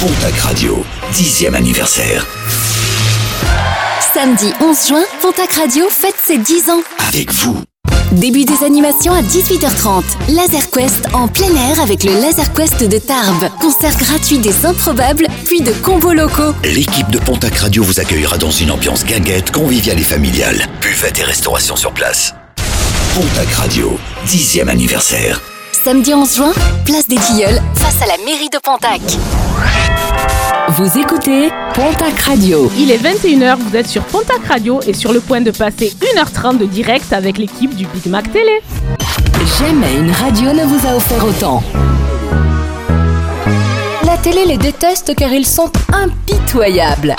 Pontac Radio, 10e anniversaire. Samedi 11 juin, Pontac Radio fête ses 10 ans. Avec vous. Début des animations à 18h30. Laser Quest en plein air avec le Laser Quest de Tarbes. Concert gratuit des improbables, puis de combos locaux. L'équipe de Pontac Radio vous accueillera dans une ambiance guinguette, conviviale et familiale. Buvette et restauration sur place. Pontac Radio, 10e anniversaire. Samedi 11 juin, place des Tilleuls, face à la mairie de Pontac. Vous écoutez Pontac Radio. Il est 21h, vous êtes sur Pontac Radio et sur le point de passer 1h30 de direct avec l'équipe du Big Mac Télé. Jamais une radio ne vous a offert autant. La télé les déteste car ils sont impitoyables.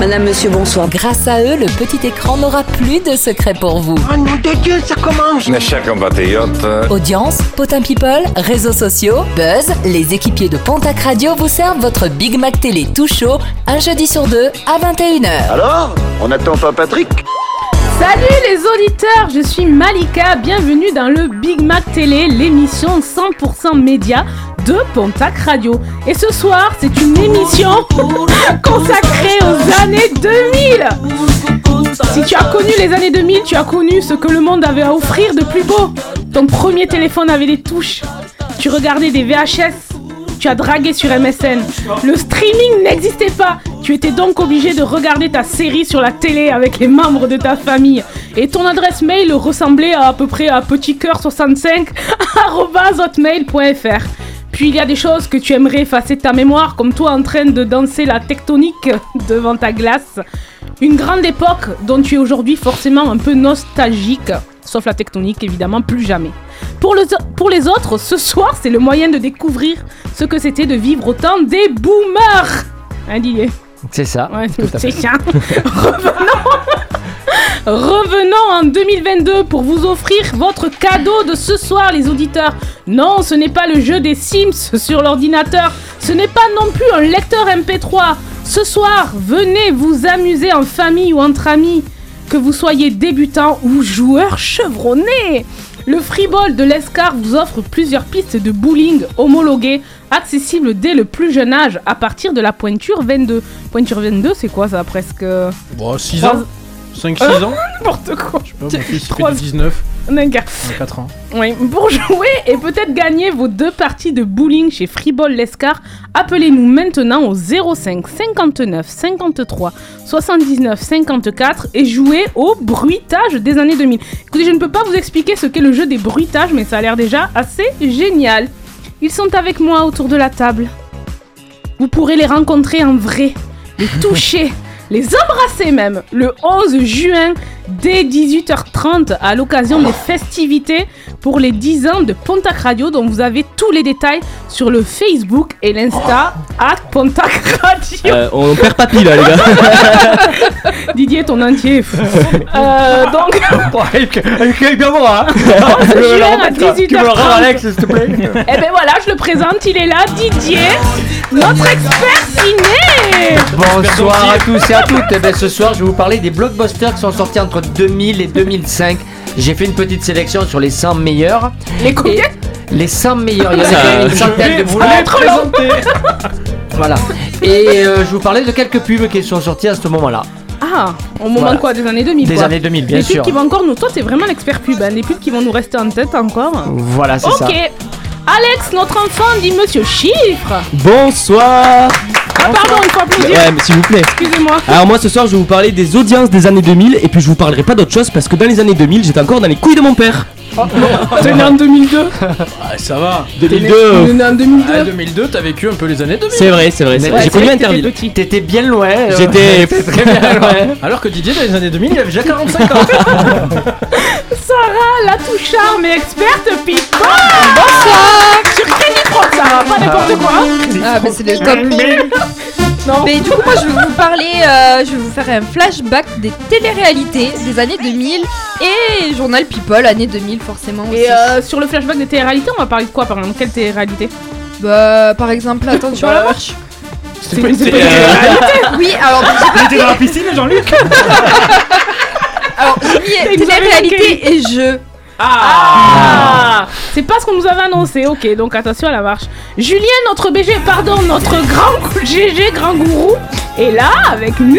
Madame, monsieur, bonsoir. Grâce à eux, le petit écran n'aura plus de secret pour vous. Oh nom de Dieu, ça commence Mes chers compatriotes, Audience, potin people, réseaux sociaux, buzz, les équipiers de Pontac Radio vous servent votre Big Mac télé tout chaud un jeudi sur deux à 21h. Alors On n'attend pas Patrick? Salut les auditeurs, je suis Malika, bienvenue dans le Big Mac Télé, l'émission 100% média de Pontac Radio. Et ce soir, c'est une émission consacrée aux années 2000. Si tu as connu les années 2000, tu as connu ce que le monde avait à offrir de plus beau. Ton premier téléphone avait des touches. Tu regardais des VHS. Tu as dragué sur MSN. Le streaming n'existait pas. Tu étais donc obligé de regarder ta série sur la télé avec les membres de ta famille. Et ton adresse mail ressemblait à, peu près à petitcoeur65 hotmail.fr. Puis il y a des choses que tu aimerais effacer de ta mémoire, comme toi en train de danser la tectonique devant ta glace. Une grande époque dont tu es aujourd'hui forcément un peu nostalgique, sauf la tectonique évidemment, plus jamais. Pour, le- pour les autres, ce soir, c'est le moyen de découvrir ce que c'était de vivre au temps des boomers. Hein, Didier? C'est ça. Ouais, c'est ça. Revenons. Revenons en 2022 pour vous offrir votre cadeau de ce soir, les auditeurs. Non, ce n'est pas le jeu des Sims sur l'ordinateur. Ce n'est pas non plus un lecteur MP3. Ce soir, venez vous amuser en famille ou entre amis. Que vous soyez débutant ou joueur chevronné. Le freeball de l'ESCAR vous offre plusieurs pistes de bowling homologuées, accessibles dès le plus jeune âge, à partir de la pointure 22. Pointure 22, c'est quoi ça presque? Bon, 6 Trois- ans 5-6 ans N'importe quoi. Je sais pas, mon fils il fait Trois- du 19 D'accord. à 4 ans. Oui, pour jouer et peut-être gagner vos deux parties de bowling chez Freeball Lescar, appelez-nous maintenant au 05 59 53 79 54 et jouez au bruitage des années 2000. Écoutez, je ne peux pas vous expliquer ce qu'est le jeu des bruitages, mais ça a l'air déjà assez génial. Ils sont avec moi autour de la table. Vous pourrez les rencontrer en vrai, les toucher, les embrasser même, le 11 juin dès 18h30 à l'occasion des festivités pour les 10 ans de Pontac Radio dont vous avez tous les détails sur le Facebook et l'Insta à Pontac Radio. Euh, on perd papy là, les gars. Didier, ton entier. Euh, donc, Avec bien moi, hein 11 juin à Tu me le rends, 18h30. Alex, s'il te plaît Et ben voilà, je le présente, il est là, Didier, notre expert ciné. Bonsoir à tous et à toutes. Eh ben, ce soir, je vais vous parler des blockbusters qui sont sortis entre 2000 et 2005. J'ai fait une petite sélection sur les 100 meilleurs. Les combien les 100 meilleurs, il y en a une centaine de Vous présenté Voilà. Et euh, je vous parlais de quelques pubs qui sont sorties à ce moment-là. Ah, au moment Voilà. quoi Des années 2000 Des quoi. années 2000, bien les sûr. pubs qui vont encore nous. Toi, t'es vraiment l'expert pub. Hein. Les pubs qui vont nous rester en tête encore. Voilà, c'est Ok. ça. Alex, notre enfant, dit Monsieur Chiffre. Bonsoir Ah, pardon, une fois plus dire. Ouais, mais s'il vous plaît. Excusez-moi. Alors moi ce soir je vais vous parler des audiences des années 2000 et puis je vous parlerai pas d'autre chose parce que dans les années 2000 j'étais encore dans les couilles de mon père. T'es né en 2002. Ah, ça va 2002 T'es né en 2002. Ah, 2002, t'as vécu un peu les années 2000 C'est vrai, c'est vrai, c'est vrai. Ouais, j'ai connu Interville. T'étais bien loin. euh, J'étais très bien loin. Alors que Didier, dans les années 2000, il avait déjà 45 ans Sarah, la tout charme et experte people. Bonsoir. Sur quel micro, Sarah Pas n'importe quoi. Ah, bah c'est le top. Non. Mais du coup, moi, je vais vous parler, euh, je vais vous faire un flashback des téléréalités des années 2000 et Journal People, année 2000, forcément. Aussi. Et euh, sur le flashback des téléréalités, on va parler de quoi par exemple? Quelle télé-réalité? Bah, par exemple, attention à la marche. C'est pas une télé-réalité. Oui, alors, Il était dans la piscine, Jean-Luc alors, j'ai mis télé-réalité et jeux. Ah C'est pas ce qu'on nous avait annoncé. Ok, donc attention à la marche. Julien, notre BG, pardon, notre grand GG, grand gourou, est là avec nous.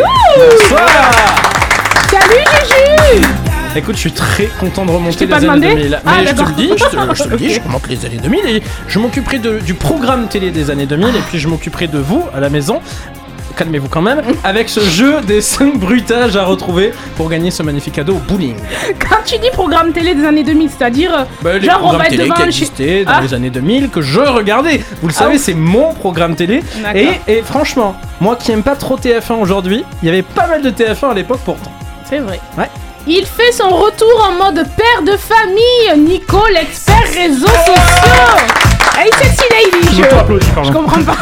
Salut Juju Écoute, je suis très content de Je remonter les pas années demandé 2000. Ah, Mais je te d'accord. le dis, je te, je te le dis, je remonte les années 2000 et je m'occuperai de- du programme télé des années 2000 et puis je m'occuperai de vous à la maison. Calmez-vous quand même, avec ce jeu des 5 bruitages à retrouver pour gagner ce magnifique cadeau au bowling. Quand tu dis programme télé des années 2000, c'est-à-dire euh, Bah, les genre on va être télé devant qui existaient dans Ah. les années 2000 que je regardais. Vous le Ah savez, oui. c'est mon programme télé. Et, et franchement, moi qui aime pas trop TF1 aujourd'hui, il y avait pas mal de TF1 à l'époque pourtant. C'est vrai. Ouais. Il fait son retour en mode père de famille, Nico, l'expert réseaux sociaux. Hey sexy lady, Je je, comprends pas.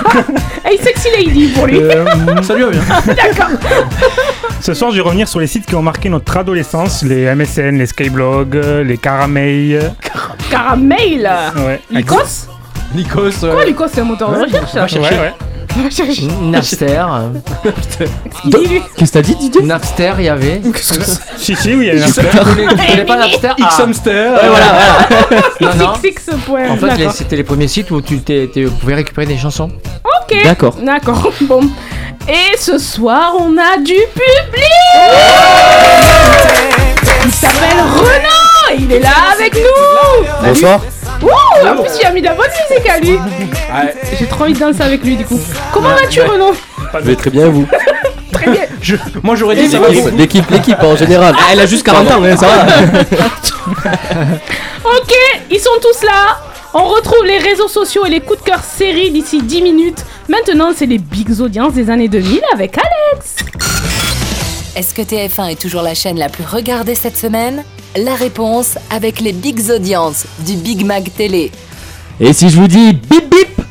hey sexy lady pour lui. Euh, Ça lui va bien. D'accord. ce soir, je vais revenir sur les sites qui ont marqué notre adolescence les MSN, les Skyblogs, euh, les Caramel. Caramel. Ouais. Lycos Lycos. euh, Quoi Lycos c'est un moteur de recherche va ça chercher. Ouais, ouais. Napster. Qu'est-ce que t'as dit, Didier Napster, il y avait. Si, si, oui, il y a un Tu connais, tu connais pas Napster X Ah. Ouais, voilà, voilà. non, non. XX point. En fait, les- D'accord. c'était les premiers sites où tu t'es- t'es- pouvais récupérer des chansons. Ok. D'accord. D'accord. Bon. Et ce soir, on a du public. Il s'appelle Renan. et Il est là avec nous. Bonsoir. Ouh, en plus, il a mis de la bonne musique à lui. Ouais. J'ai trop envie de danser avec lui du coup. Comment vas-tu, Renan Je vais très bien, vous. Très bien. Je- moi j'aurais dit ça va L'équipe, l'équipe, l'équipe en général. Ah, elle a juste 40 ans, hein, ça va. Ok, ils sont tous là. On retrouve les réseaux sociaux et les coups de cœur séries d'ici 10 minutes. Maintenant, c'est les big audiences des années 2000 avec Alex. Est-ce que TF1 est toujours la chaîne la plus regardée cette semaine? La réponse avec les bigs audiences du Big Mac Télé. Et si je vous dis bip bip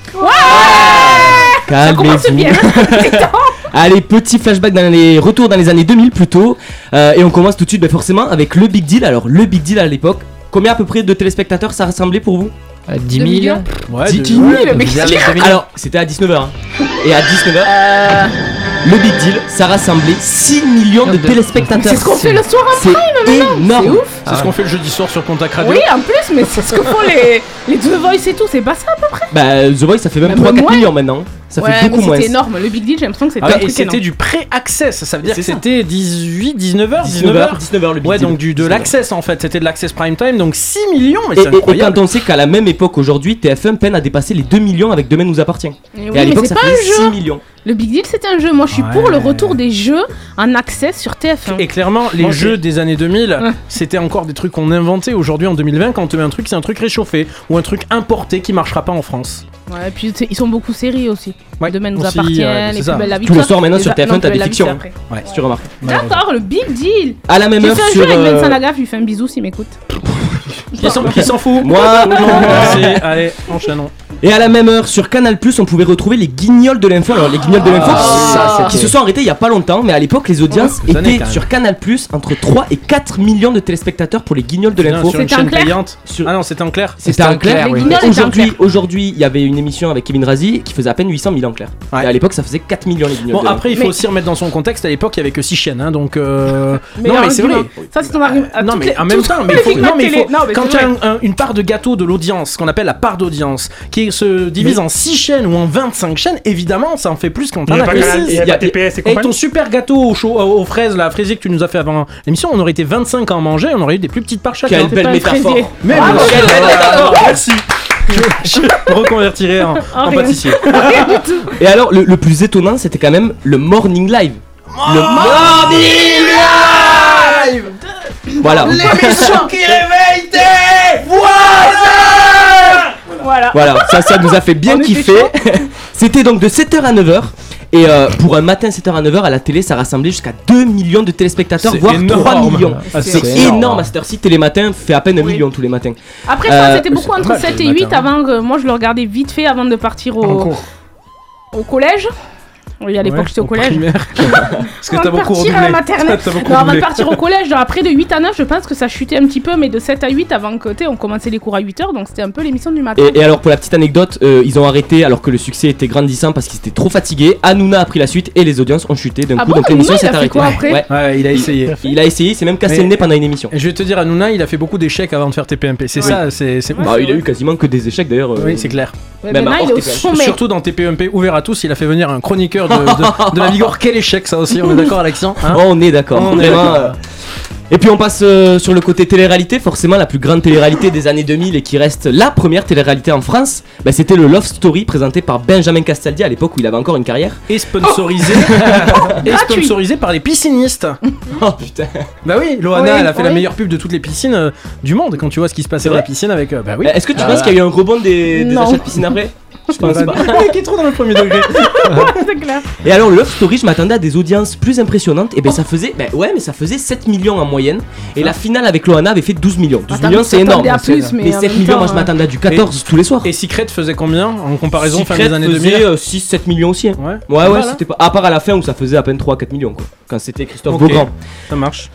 Ça commence Calmez-vous. bien. C'est temps. Allez, petit flashback dans les retours dans les années 2000 plutôt. Euh, et on commence tout de suite, ben, forcément, avec le Big Deal. Alors, le Big Deal à l'époque, combien à peu près de téléspectateurs ça rassemblait pour vous? 10 Deux 000. millions Ouais, Dix- de- dix ouais, mille, mais Vous avez qu'est-ce 2 000. Alors, c'était à 19h. Et à 19h, le Big Deal, ça rassemblait 6 millions de De- téléspectateurs. C'est ce qu'on fait le soir en C'est C'est énorme. ouf. C'est ce qu'on fait le jeudi soir sur Contact Radio. Oui, en plus, mais c'est ce que font les, les The Voice et tout. C'est pas ça à peu près. Bah, The Voice, ça fait même Bah, 3-4 moins. millions maintenant. Ça ouais, fait beaucoup mais moins. c'était énorme. Le Big Deal, j'ai l'impression que c'était Ah ouais, un et truc c'était énorme. du pré-access, ça veut dire C'est que c'était 18, 19h, 19h, 19h. 19h le Big Ouais, Deal. donc du, de 19h. l'access en fait, c'était de l'access prime time, donc 6 millions, mais Et, c'est et- et incroyable. quand on sait qu'à la même époque aujourd'hui, TF1 peine à dépasser les 2 millions avec Demain nous appartient. Et oui, et à l'époque, c'est ça pas un faisait jeu. 6 millions. Le Big Deal, c'était un jeu. Moi, je suis pour le retour des jeux en accès sur TF1. Et clairement, les Moi, jeux des années 2000, Ouais. c'était encore des trucs qu'on inventait. Aujourd'hui, en 2020, quand on te met un truc, c'est un truc réchauffé ou un truc importé qui marchera pas en France. Ouais, et puis ils sont beaucoup séries aussi. Ouais, Demain nous aussi, appartiennent, ouais, les plus belles la vie. Les Toi, soirs, maintenant, sur a- TF1, non, t'as des fictions. Ouais. Si tu remarques. D'accord, le Big Deal. À la même J'ai heure fait un sur. jeu avec euh, Vincent Lagaffe, je lui fais un bisou s'il m'écoute. Qui s'en qui s'en fout Moi, Non, merci. Allez, enchaînons. Et à la même heure sur Canal on pouvait retrouver les guignols de l'info. Alors les guignols de l'info Ah, qui- se sont arrêtés il y a pas longtemps, mais à l'époque les audiences années, étaient sur Canal entre 3 et 4 millions de téléspectateurs pour les guignols de Putain, l'info. Sur une C'était en chaîne clair payante. Sur- Ah non, c'était en clair. C'était en clair. Les oui. guignols étaient en Aujourd'hui, clair. aujourd'hui, il y avait une émission avec Kevin Razi qui faisait à peine 800 000 en clair. Ouais. Et à l'époque, ça faisait 4 millions les guignols. Bon, de l'info. après, il faut Mais- aussi remettre dans son contexte. À l'époque, il y avait que 6 chaînes, hein, donc. euh, Mais non, mais c'est vrai. Ça, c'est ton argument. Non, Toutes mais les- en même toutes temps, mais il faut, Big non, Mac mais il télé. faut- Non, mais quand tu as vrai. un- un- une part de gâteau de l'audience, qu'on appelle la part d'audience, qui se divise en 6 chaînes ou en 25 chaînes, évidemment, ça en fait plus quand Il t'en n'y a as pas que Canal- il six. y a Il y a- pas TPS et Et ton compagnie super gâteau aux, chau- aux fraises, la fraisier que tu nous as fait avant l'émission, on aurait été 25 à en manger, on aurait eu des plus petites parts chacun. Quelle C'est belle métaphore. Mais Ah, bien bon, sûr, quelle belle métaphore. Merci. Je, me reconvertirai en, Ah, en rien. pâtissier. Et alors, le, le plus étonnant, c'était quand même le Morning Live. le Morning Live Voilà. qui réveille Voilà. Voilà, ça, ça nous a fait bien On kiffer. C'était donc de 7h à 9h. Et euh, pour un matin 7h à 9h à la télé, ça rassemblait jusqu'à 2 millions de téléspectateurs, voire 3 énorme. millions. Ah, C'est énorme. énorme. à cette heure-ci. Télématin fait à peine un Oui. million tous les matins. Après, ça, Euh, c'était beaucoup entre pas mal, 7 le et 8 matin. avant que moi je le regardais vite fait avant de partir au, au collège. Oui, à l'époque, j'étais au collège. Parce que Avant t'as de beaucoup partir à la maternelle. T'as beaucoup Non, avant de partir au collège, genre après de 8 à 9, je pense que ça chutait un petit peu, mais de 7 à 8 avant que tu sais, on commençait les cours à 8 heures, donc c'était un peu l'émission du matin. Et, et alors pour la petite anecdote, euh, ils ont arrêté alors que le succès était grandissant parce qu'ils étaient trop fatigués. Hanouna a pris la suite et les audiences ont chuté d'un Ah coup. bon, donc l'émission s'est arrêtée. quoi après Ouais. Ouais, il a essayé. Il a essayé, il s'est même cassé Mais- le nez pendant une émission. Et je vais te dire, Hanouna, il a fait beaucoup d'échecs avant de faire TPMP. C'est Oui. ça, c'est c'est. Bah, il a eu quasiment que des échecs d'ailleurs. euh, Oui, c'est clair. Surtout dans TPMP ouvert à tous, il a fait venir un chroniqueur de, de, de la Bigorre. Quel échec, ça aussi, on est d'accord, Alexien hein Oh, on est d'accord. On est Vraiment, d'accord. euh, Et puis on passe euh, sur le côté télé-réalité, forcément la plus grande télé-réalité des années 2000 et qui reste la première télé-réalité en France, bah, c'était le Love Story présenté par Benjamin Castaldi à l'époque où il avait encore une carrière. Et sponsorisé, et sponsorisé par les piscinistes. Oh putain. Bah oui, Loana, Oui, elle a fait la meilleure pub de toutes les piscines euh, du monde quand tu vois ce qui se passait dans la piscine avec. euh, bah oui. Est-ce que tu Ah, penses qu'il y a eu un rebond des, achats de piscine après? Je pense pas. Mec est trop dans le premier degré. c'est clair. Et alors le Love Story, je m'attendais à des audiences plus impressionnantes. Et ben ça faisait, ben ouais, mais ça faisait 7 millions en moyenne. Et la finale avec Loana avait fait 12 millions. 12 Attends, millions, c'est énorme. à plus, mais mais en 7 même millions, temps, moi je euh, m'attendais à du 14 tous les soirs. Et Secret faisait combien en comparaison fin Secret des années faisait 2000 euh, 6-7 millions aussi. hein. Ouais, Ouais, c'était pas. À part à la fin où ça faisait à peine 3-4 millions quoi. Quand c'était Christophe Ok. Beaugrand. ça marche.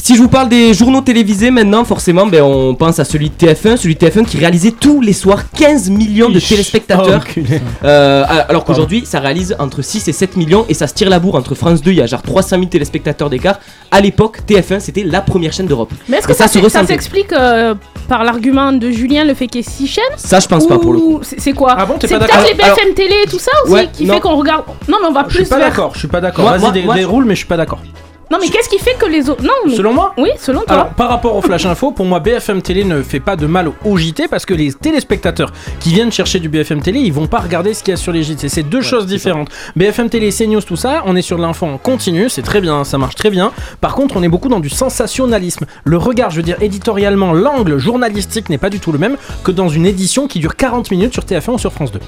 Si je vous parle des journaux télévisés maintenant, forcément, ben, on pense à celui de TF1, celui de TF1 qui réalisait tous les soirs 15 millions de téléspectateurs. Oh. Euh, alors qu'aujourd'hui, ça réalise entre 6 et 7 millions et ça se tire la bourre entre France 2, il y a genre 300 000 téléspectateurs d'écart. À l'époque, TF1 c'était la première chaîne d'Europe. Mais est-ce que Et ça, ça se s'ex- ça ressentait. s'explique euh, par l'argument de Julien le fait qu'il y ait 6 chaînes? Ça, je pense pas pour le coup. Ou c'est quoi? Ah bon, t'es C'est peut-être les BFM télé et tout ça aussi Ouais, qui non. fait qu'on regarde? Non, mais on va Je suis plus pas vers. d'accord, je suis pas d'accord. Vas-y, déroule, mais je suis pas d'accord. Non, mais qu'est-ce qui fait que les autres. Non, mais. Selon moi Oui, selon toi. Alors, par rapport au Flash Info, pour moi, BFM Télé ne fait pas de mal au JT parce que les téléspectateurs qui viennent chercher du BFM Télé, ils vont pas regarder ce qu'il y a sur les JT. C'est deux choses différentes. BFM Télé, CNews, tout ça, on est sur de l'info en continu, c'est très bien, ça marche très bien. Par contre, on est beaucoup dans du sensationnalisme. Le regard, je veux dire, éditorialement, l'angle journalistique n'est pas du tout le même que dans une édition qui dure 40 minutes sur TF1 ou sur France 2.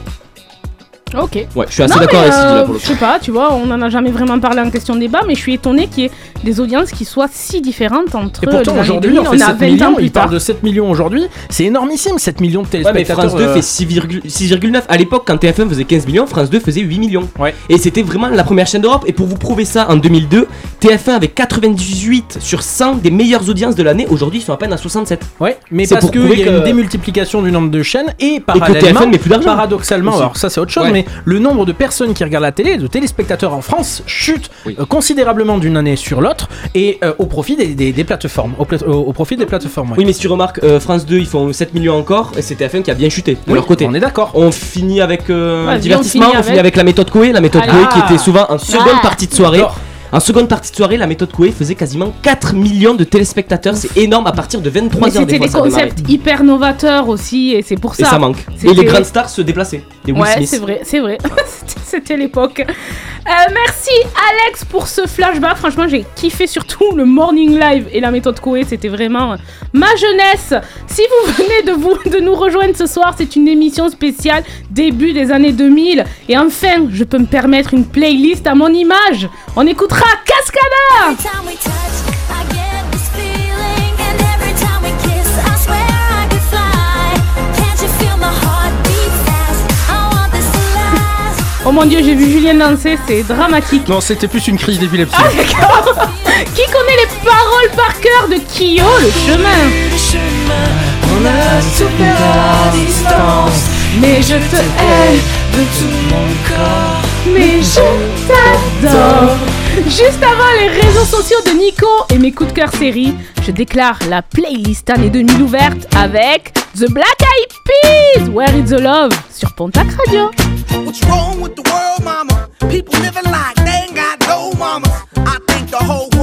Ok. Ouais, je suis assez d'accord avec là, euh, pour le je sais pas, tu vois, on en a jamais vraiment parlé en question de débat, mais je suis étonné qu'il y ait des audiences qui soient si différentes entre Et pourtant, aujourd'hui, 2000, on on, fait a 7 20 ans millions, il parle de 7 millions aujourd'hui, c'est énormissime, 7 millions de Ouais, mais téléspectateurs. France 2 euh, fait 6,9. 6,9. À l'époque, quand TF1 faisait 15 millions, France 2 faisait 8 millions. Ouais. Et c'était vraiment la première chaîne d'Europe. Et pour vous prouver ça, en 2002, TF1 avait 98 sur 100 des meilleures audiences de l'année. Aujourd'hui, ils sont à peine à 67. Ouais, mais C'est parce pour qu'il prouver y a que- une démultiplication du nombre de chaînes et Et que parallèlement, TF1 met plus d'argent. paradoxalement, Aussi. alors ça c'est autre chose, Ouais. mais le nombre de personnes qui regardent la télé, de téléspectateurs en France, chute Oui. euh, considérablement d'une année sur l'autre et euh, au profit des, des- des plateformes, au, pla- au- au profit des plateformes. ouais. Oui, mais si tu remarques, euh, France 2, ils font 7 millions encore. Et c'est TF1 qui a bien chuté de Oui, leur côté. on est d'accord. On finit avec euh, on divertissement, finit on finit avec- avec la méthode Coué, la méthode. Coué qui était souvent en seconde Ah. partie de soirée. En seconde partie de soirée, la méthode Coué faisait quasiment 4 millions de téléspectateurs. C'est énorme à partir de 23 Mais heures des c'était des ça concepts hyper novateurs aussi, et c'est pour Et ça. ça manque. Et les grandes stars se déplaçaient. Les Will Ouais, c'est vrai, c'est vrai. C'était- l'époque. Euh, merci Alex pour ce flashback. Franchement, j'ai kiffé surtout le morning live et la méthode Coé. C'était vraiment euh, ma jeunesse. Si vous venez de, vous, de nous rejoindre ce soir, c'est une émission spéciale début des années 2000. Et enfin, je peux me permettre une playlist à mon image. On écoutera Cascada. Oh mon dieu, j'ai vu Julien danser, c'est dramatique. Non, c'était plus une crise d'épilepsie. Ah, d'accord. Qui connaît les paroles par cœur de Kyo, le chemin? On a souffert à distance, Mais je te hais de tout mon corps. Mais je t'adore Juste avant les réseaux sociaux de Nico et mes coups de cœur série, je déclare la playlist année 2000 ouverte avec The Black Eyed Peas, Where is the Love? Sur Pontac Radio. What's wrong with the world, mama? People living like they ain't got no mamas. I think the whole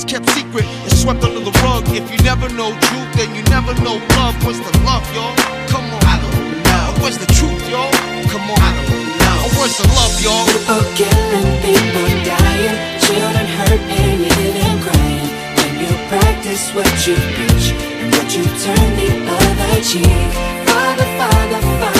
truth kept secret, it's swept under the rug. If you never know truth, then you never know love. What's the love, y'all? Come on, I don't know. Where's the truth, y'all? Come on, I don't know. Where's the love, y'all? People killing, people dying, children hurt, painted and crying. When you practice what you preach, and would you turn the other cheek? Father, Father, Father,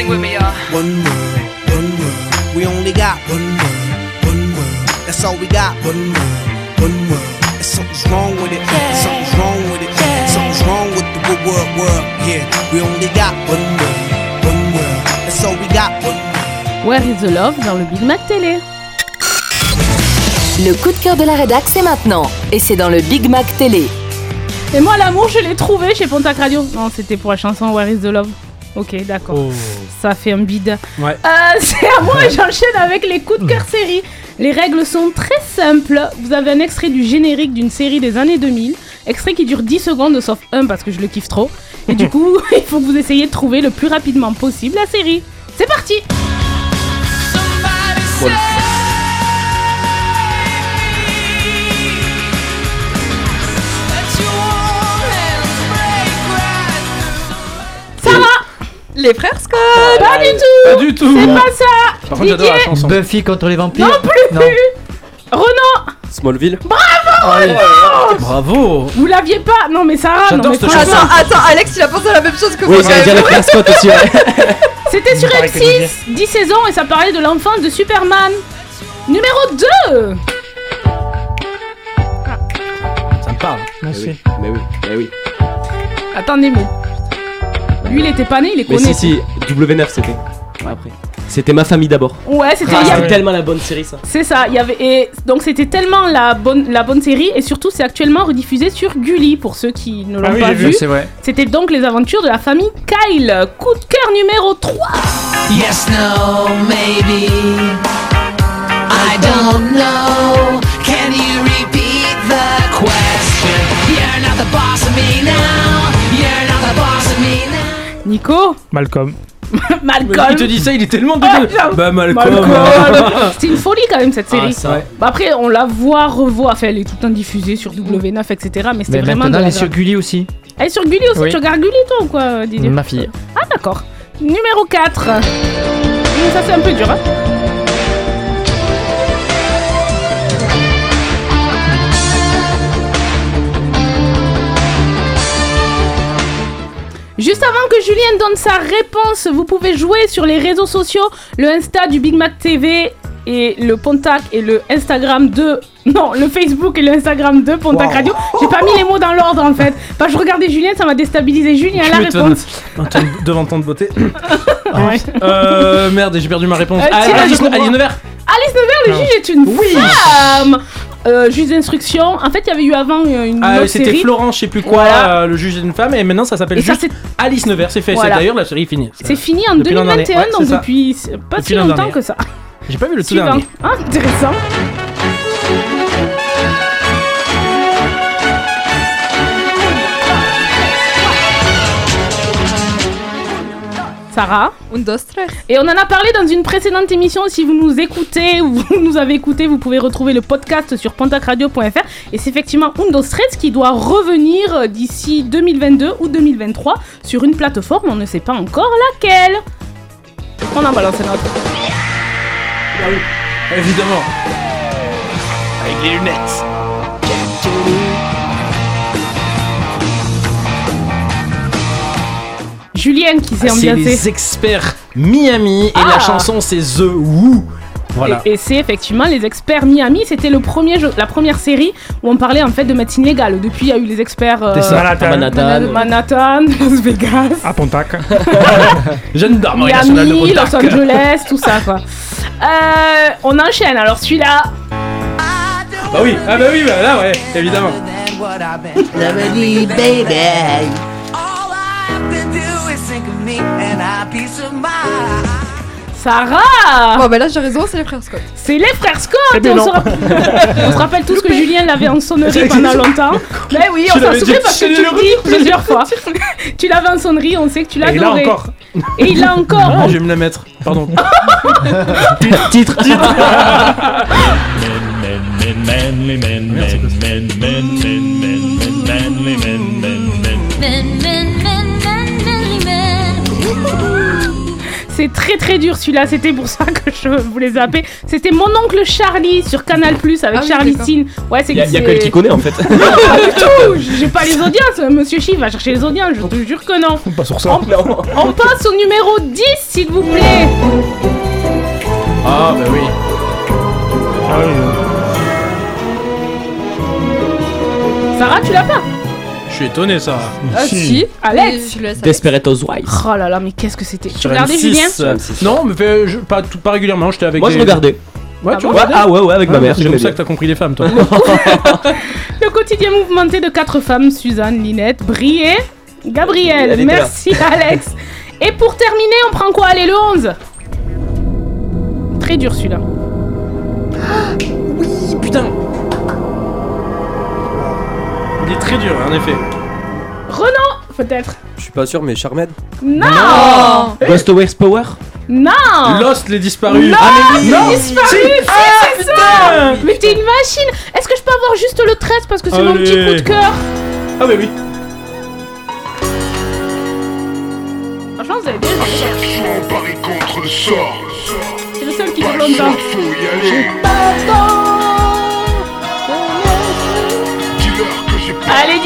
Sing with me, y'all. One world, one world. We only got one world, one world. That's all we got. One world, one world. And something's wrong with it. Something's wrong with it. Something's wrong with the world, world, world. Yeah, we only got one world, one world. That's all we got. One world. Where is the Love dans le Big Mac Télé? Le coup de cœur de la rédac, c'est maintenant. Et c'est dans le Big Mac Télé. Et moi, l'amour, je l'ai trouvé chez Pontac Radio. Non, c'était pour la chanson Where is the Love? Ok, d'accord. Oh. Ça fait un bide. Ouais. Euh, c'est à moi et j'enchaîne avec les coups de cœur série. Les règles sont très simples. Vous avez un extrait du générique d'une série des années 2000. Extrait qui dure 10 secondes, sauf un parce que je le kiffe trop. Et du coup, il faut que vous essayiez de trouver le plus rapidement possible la série. C'est parti Les frères Scott Pas du tout Pas du tout C'est pas ça Par contre, j'adore la chanson. Buffy contre les vampires Non plus Renan Smallville. Renan Bravo Vous l'aviez pas Non mais Sarah, non J'adore mais cette franchement, Attends, attends, Alex, il a pensé à la même chose que Oui, moi. j'allais dire les frères Scott aussi, ouais. C'était sur Pareil que Didier. M6, 10 saisons et ça parlait de l'enfance de Superman. Numéro 2 Ça me parle. Merci. Mais oui, mais oui. Attendez, mais. Lui, il était pas né, il est Mais connu. si, si, W9 c'était. Après. C'était ma famille d'abord. Ouais, c'était. Ah, il y avait- c'était tellement la bonne série ça. C'est ça, il y avait et donc c'était tellement la bonne la bonne série et surtout c'est actuellement rediffusé sur Gulli pour ceux qui ne l'ont Ah oui, pas j'ai vu. vu, C'est vrai. C'était donc les aventures de la famille Kyle. Coup de cœur numéro 3. Yes, no, maybe. I don't know. Can you repeat the question? You're not the boss of me now. Nico Malcolm. Malcolm. Il te dit ça, il est tellement Ah, dégueu. j'avoue. Bah, Malcolm. Malcolm. C'était une folie quand même cette série. Ah, ça. Bah, après on la voit, revoit, enfin elle est tout le temps diffusée sur W9 etc. Mais c'était vraiment maintenant, elle est sur Gulli aussi. Elle est sur Gulli aussi, Oui. tu regardes Gulli toi ou quoi Didier Ma fille. Ah d'accord. Numéro 4. Ça c'est un peu dur hein Julien donne sa réponse, vous pouvez jouer sur les réseaux sociaux, le Insta du Big Mac TV et le Pontac et le Instagram de... Non, le Facebook et le Instagram de Pontac Wow. Radio. J'ai pas mis les mots dans l'ordre en fait. Parce que je regardais Julien, ça m'a déstabilisé. Julien, la réponse. Devant tant de beauté. Ouais. Euh, merde, j'ai perdu ma réponse. Euh, Ah, Alice. Alice Nevers. Alice Nevers, le juge est une femme euh, Juge d'instruction. En fait, il y avait eu avant euh, une autre c'était. Florent, je sais plus quoi, Voilà. euh, le juge d'une femme, et maintenant ça s'appelle juste Alice Nevers. C'est fait, Voilà. c'est d'ailleurs la série est finie. C'est fini en Depuis l'an dernier. 2021, Ouais, donc depuis pas Depuis si longtemps que ça. J'ai pas vu le tout dernier. Ah, intéressant. Sarah. Et on en a parlé dans une précédente émission. Si vous nous écoutez ou vous nous avez écouté, vous pouvez retrouver le podcast sur pentacradio.fr. Et c'est effectivement Stress qui doit revenir euh, d'ici 2022 ou 2023 sur une plateforme. On ne sait pas encore laquelle. On en balance un autre. Évidemment. Avec les lunettes. Julien qui s'est Ah, C'est les experts Miami et Ah. la chanson c'est The Woo. Voilà. Et, et c'est effectivement les experts Miami. C'était le premier jeu- la première série où on parlait en fait de médecine légale. Depuis, il y a eu les experts euh. Manhattan. Manhattan, Manhattan, Las Vegas, À Pontac. Nationale de Miami, Los. Angeles, tout ça quoi. Euh, on enchaîne. Alors celui-là, Bah oui, ah bah oui, bah là ouais, évidemment. Sarah. Bon, bah là, j'ai raison, c'est les frères Scott. C'est les frères Scott. Eh bien on, se rapp- on se rappelle tous que Julien l'avait en sonnerie pendant longtemps. Mais oui, on s'en souvient dit- parce que tu le dis plusieurs fois. tu l'avais en sonnerie, on sait que tu Et là l'adorais. encore. Et il l'a encore. Ah, je vais me la mettre. Pardon. Titre. C'est très très dur celui-là, c'était pour ça que je voulais zapper. C'était mon oncle Charlie sur Canal Plus avec Ah oui, Charlie. Sin. Ouais, c'est Il y a, y a que qui connaît en fait. Non, pas du tout, j'ai pas les audiences. Monsieur Chi va chercher les audiences, je te jure que non. Pas sur ça. On passe au numéro 10, s'il vous plaît. Ah bah oui. Ah oui, Sarah, tu l'as pas? Suis étonné ça. Ah, si. Alex. Desperate Housewives. Oh là là, mais qu'est-ce que c'était? Tu regardais M6, Julien? Non, mais je- pas, tout- pas régulièrement, j'étais avec Moi des- je regardais. Ouais, Ah tu bon? regardais? Ah ouais, ouais, avec ma Ah, mère. C'est j'aimais comme ça bien. que t'as compris les femmes, toi. Le quotidien mouvementé de quatre femmes, Suzanne, Linette, Brie et était là. Merci Alex. Et pour terminer, on prend quoi Allez, le 11 Très dur celui-là. Il est très dur, en effet. Renan, peut-être. Je suis pas sûr, mais Charmed Non Ghost West Power Non Lost, les disparus. Non, Ah, mais oui. disparu Si. Si, Ah, c'est putain. ça Mais t'es une machine Est-ce que je peux avoir juste le 13 parce que c'est mon petit Allez. coup de cœur Ah bah oui. Franchement, vous avez bien joué. On parie contre le sort. C'est le seul qui dure longtemps. Faut y aller. Dis-leur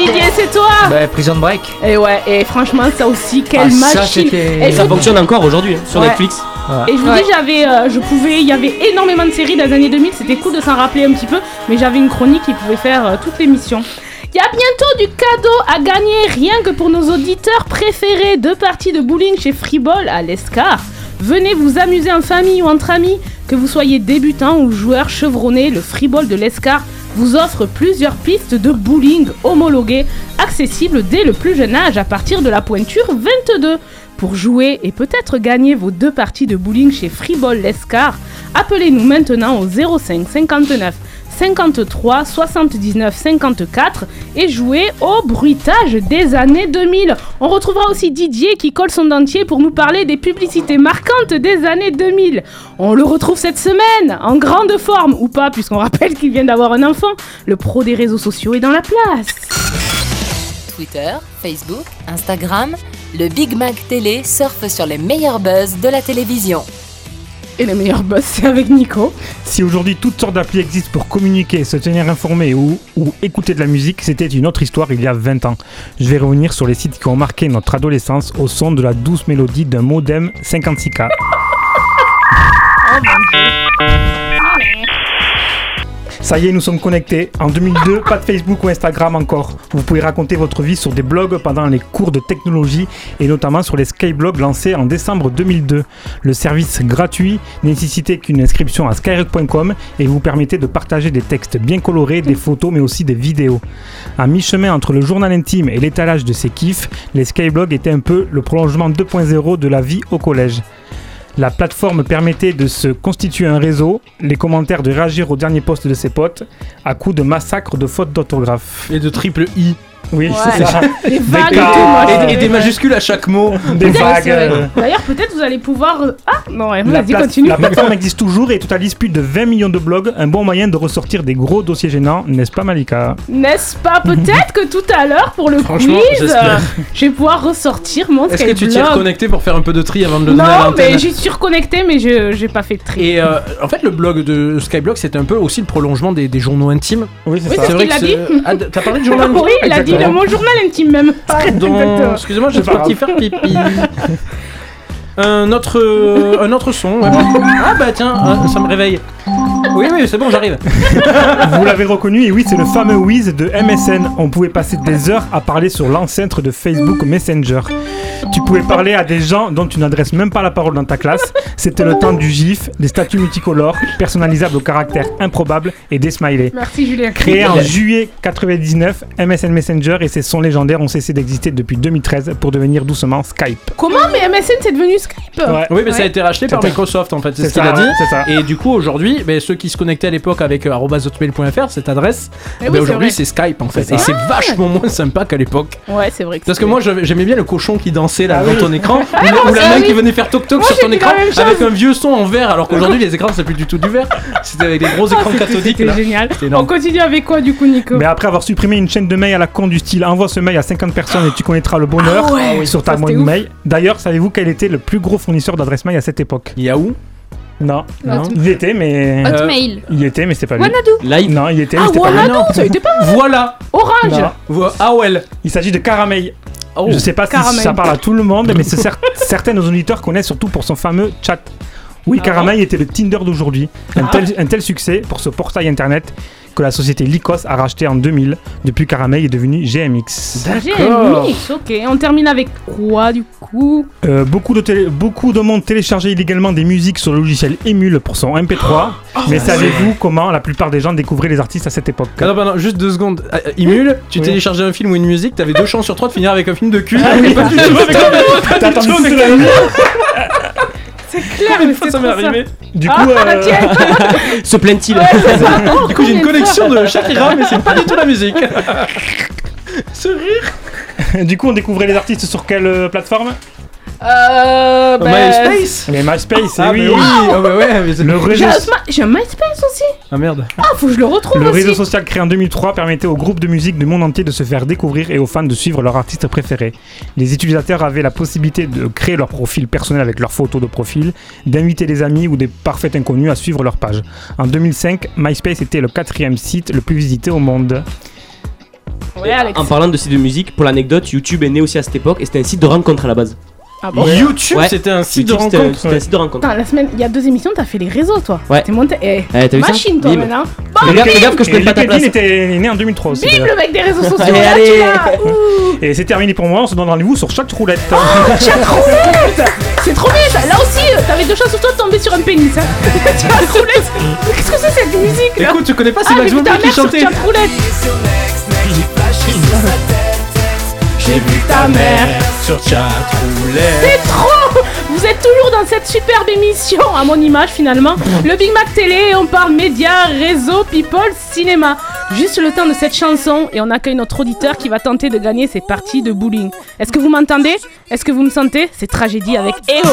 Didier, c'est toi Bah, Prison Break. Et ouais, et franchement, ça aussi, quelle Ah, ça, machine c'était- Et je Ça vous- fonctionne encore aujourd'hui hein, sur Ouais. Netflix. Et je vous Ouais. dis, j'avais, euh, je pouvais, il y avait énormément de séries dans les années 2000, c'était cool de s'en rappeler un petit peu, mais j'avais une chronique qui pouvait faire euh, toute l'émission. Il y a bientôt du cadeau à gagner, rien que pour nos auditeurs préférés. Deux parties de bowling chez Freeball à l'Escar. Venez vous amuser en famille ou entre amis. Que vous soyez débutant ou joueur chevronné, le Freeball de l'Escar vous offre plusieurs pistes de bowling homologuées, accessibles dès le plus jeune âge à partir de la pointure 22. Pour jouer et peut-être gagner vos deux parties de bowling chez Freeball l'Escar, appelez-nous maintenant au 05 59 53 79 54 et jouez au bruitage des années 2000. On retrouvera aussi Didier qui colle son dentier pour nous parler des publicités marquantes des années 2000. On le retrouve cette semaine en grande forme ou pas puisqu'on rappelle qu'il vient d'avoir un enfant. Le pro des réseaux sociaux est dans la place. Twitter, Facebook, Instagram, le Big Mac Télé surfe sur les meilleurs buzz de la télévision. Et les meilleurs buzz, c'est avec Nico. Si aujourd'hui toutes sortes d'applis existent pour communiquer, se tenir informé ou, ou écouter de la musique, c'était une autre histoire il y a 20 ans. Je vais revenir sur les sites qui ont marqué notre adolescence au son de la douce mélodie d'un modem 56K. Ça y est, nous sommes connectés. En 2002, pas de Facebook ou Instagram encore. Vous pouvez raconter votre vie sur des blogs pendant les cours de technologie et notamment sur les skyblogs lancés en décembre 2002. Le service gratuit nécessitait qu'une inscription à skyrock.com et vous permettait de partager des textes bien colorés, des photos mais aussi des vidéos. À mi-chemin entre le journal intime et l'étalage de ses kiffs, les skyblogs étaient un peu le prolongement 2.0 de la vie au collège. La plateforme permettait de se constituer un réseau, les commentaires de réagir au dernier post de ses potes, à coup de massacre de fautes d'orthographe. Et de triple I. Oui, Ouais. c'est ça. Des vagues et cas- tout, moi, Et, c'est- et des majuscules à chaque mot. Des vagues. c'est vrai. euh, D'ailleurs, peut-être vous allez pouvoir. euh, Ah non, ouais, La, vas-y, plate- continue. la plateforme existe toujours et totalise plus de 20 millions de blogs, un bon moyen de ressortir des gros dossiers gênants, n'est-ce pas Malika? N'est-ce pas? Peut-être que tout à l'heure, pour le quiz, je vais pouvoir ressortir mon Est-ce que tu t'y es Skyblog. reconnecté pour faire un peu de tri avant de le donner à Non, mais j'y suis reconnecté, mais je j'ai pas fait de tri. Et euh, en fait, le blog de Skyblock, c'était un peu aussi le prolongement des, des journaux intimes. Oui, c'est Oui, ça. c'est ce qu'il que dit. Ah, T'as parlé de journal intime oui, il a dit de Exactement. mon journal intime même. Pardon, excusez-moi, j'ai C'est pas parti faire pipi. Un autre, euh, un autre son. ouais. Ah bah tiens, ah, ça me réveille. Oui, oui, c'est bon, j'arrive. Vous l'avez reconnu, et oui, c'est le fameux Wiz de MSN. On pouvait passer des heures à parler sur l'ancêtre de Facebook Messenger. Tu pouvais parler à des gens dont tu n'adresses même pas la parole dans ta classe. C'était le temps du GIF, des statuts multicolores, personnalisables au caractère improbable et des smileys. Merci Julien. Créé en juillet 99, MSN Messenger et ses sons légendaires ont cessé d'exister depuis 2013 pour devenir doucement Skype. Comment? Mais MSN c'est devenu Skype Ouais. Oui, mais ça a été racheté par. Microsoft en fait, c'est ce qu'il a dit. c'est ça. Et du coup, aujourd'hui, ben, ceux qui se connectaient à l'époque avec euh, hotmail.fr, cette adresse, Eh ben, oui, aujourd'hui c'est Skype en fait. Et c'est vachement moins sympa qu'à l'époque. Ouais, c'est vrai. Parce que moi j'aimais bien le cochon qui dansait là Ah oui. ton écran, Ah, ou, la aussi, main qui venait faire toc toc Moi, sur ton écran avec un vieux son en verre, alors qu'aujourd'hui les écrans c'est plus du tout du verre, c'était avec des gros écrans Ah, c'était- cathodiques C'était génial. C'était On continue avec quoi du coup, Nico Mais après avoir supprimé une chaîne de mails à la con du style envoie ce mail à 50 personnes et tu connaîtras le bonheur Ah sur ta boîte mail. D'ailleurs, savez-vous quel était le plus gros fournisseur d'adresse mail à cette époque Yahoo Non. Non. Il était, mais. Euh, Hotmail. Il était, mais c'était pas lui. Wanadoo. Live. Non, il était, mais Ah, c'était pas voilà, lui. non, ça a été pas. Voilà Orange. Vo- Ah ouais Il s'agit de Caramel. Oh. Je sais pas si ça parle à tout le monde, mais c'est cer- certains de nos auditeurs connaissent surtout pour son fameux chat. Oui, Ah Caramel était le Tinder d'aujourd'hui. Un, tel, un tel succès pour ce portail internet que la société Lycos a racheté en 2000. Depuis, Caramel est devenu GMX. GMX, ok. On termine avec quoi du coup Euh, beaucoup, de télé- beaucoup de monde téléchargeait illégalement des musiques sur le logiciel Emule pour son MP3. mais savez-vous comment la plupart des gens découvraient les artistes à cette époque pardon, juste deux secondes. Ah, euh, Imul, tu Oui. téléchargeais un film ou une musique, t'avais deux chances sur trois de finir avec un film de cul. Ah oui, T'as attendu toute la nuit C'est clair, mais fois ça m'est arrivé Du Ah, coup, euh. Se plaint-il Du coup, j'ai une collection de Shakira, mais c'est pas du tout la musique. Ce rire. du coup, on découvrait les artistes sur quelle euh, plateforme? Euh. bah, MySpace Mais MySpace, Ah, oui. mais oui, ah, bah ouais, mais c'est- Le J'ai réseau, j'ai un MySpace aussi Ah merde. Ah, faut que je le retrouve le aussi réseau social créé en 2003 permettait aux groupes de musique du monde entier de se faire découvrir et aux fans de suivre leur artiste préféré. Les utilisateurs avaient la possibilité de créer leur profil personnel avec leurs photos de profil, d'inviter des amis ou des parfaits inconnus à suivre leur page. En 2005, MySpace était le quatrième site le plus visité au monde. Ouais, Alex. En parlant de site de musique, pour l'anecdote, YouTube est né aussi à cette époque et c'était un site de rencontre à la base. Ah bon YouTube, Ouais. c'était un site YouTube, de c'était- rencontre. C'était un site de rencontre. La semaine, il y a deux émissions, t'as fait les réseaux, toi. Ouais. T'es monté. Eh, Ouais, t'as vu ça machine, toi, Bim. maintenant. Gaffe, fais gaffe que je prenne pas ta place. était né en 2003 aussi. Bim, le mec des réseaux sociaux. Allez, là, allez. Et c'est terminé pour moi, on se donne rendez-vous sur chaque roulette. Chat roulette C'est trop bien ça Là aussi, euh, t'avais deux chances sur toi de tomber sur un pénis. Hein. Roulette Qu'est-ce que c'est cette musique là Écoute, tu connais pas, c'est Ah, Max Bobby qui chantait. chat roulette J'ai vu ta mère sur. C'est trop Vous êtes toujours dans cette superbe émission, à mon image finalement. Le Big Mac Télé, on parle médias, réseau, people, cinéma. Juste le temps de cette chanson et on accueille notre auditeur qui va tenter de gagner ses parties de bowling. Est-ce que vous m'entendez? Est-ce que vous me sentez? C'est tragédie avec EO.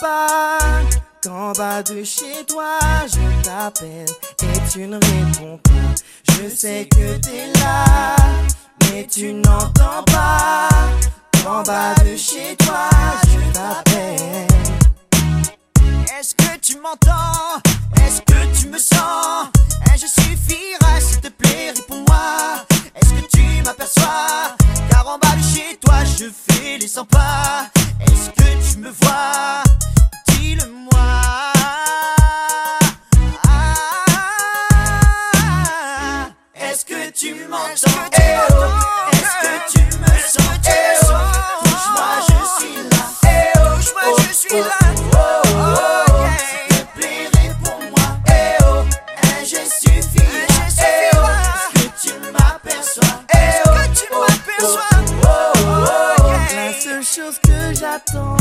Qu'en bas de chez toi, je t'appelle et tu ne réponds pas. Je sais que t'es là, mais tu n'entends pas. Qu'en bas de chez toi, je t'appelle. Est-ce que tu m'entends? Est-ce que tu me sens? Un je suffira, s'il te plaît, réponds-moi. Est-ce que tu m'aperçois? Car en bas de chez toi, je fais les 100 pas. Tu me vois Dis-le-moi. Ah, Est-ce que tu m'entends? Eh oh, Est-ce que tu me sens? Eh oh, je suis là. Eh oh, je suis là. Oh, chose que j'attends,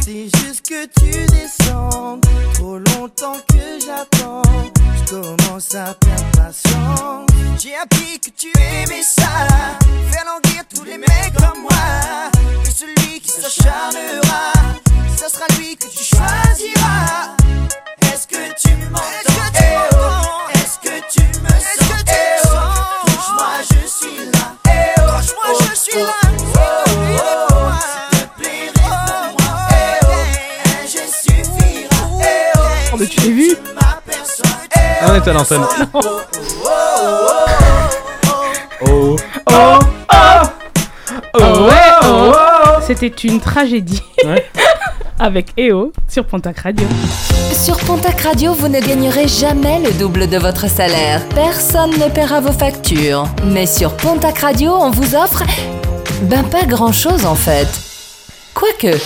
c'est juste que tu descendes. Trop longtemps que j'attends, je commence à perdre patience. J'ai appris que tu aimais ça, faire languir tous les mecs comme moi. Et celui qui s'acharnera, ce sera lui que tu choisiras. Est-ce que tu m'entends oh, Est-ce que tu me sens? oh, touche-moi, je suis là. Eh oh, touche-moi, je suis là. Oh, Oh, l'as vu Ah, on est à l'antenne. Oh. Oh, oh, ouais, oh, C'était une tragédie. Avec EO sur Pontac Radio. Sur Pontac Radio, vous ne gagnerez jamais le double de votre salaire. Personne ne paiera vos factures. Mais sur Pontac Radio, on vous offre. Ben, pas grand chose en fait. Quoique.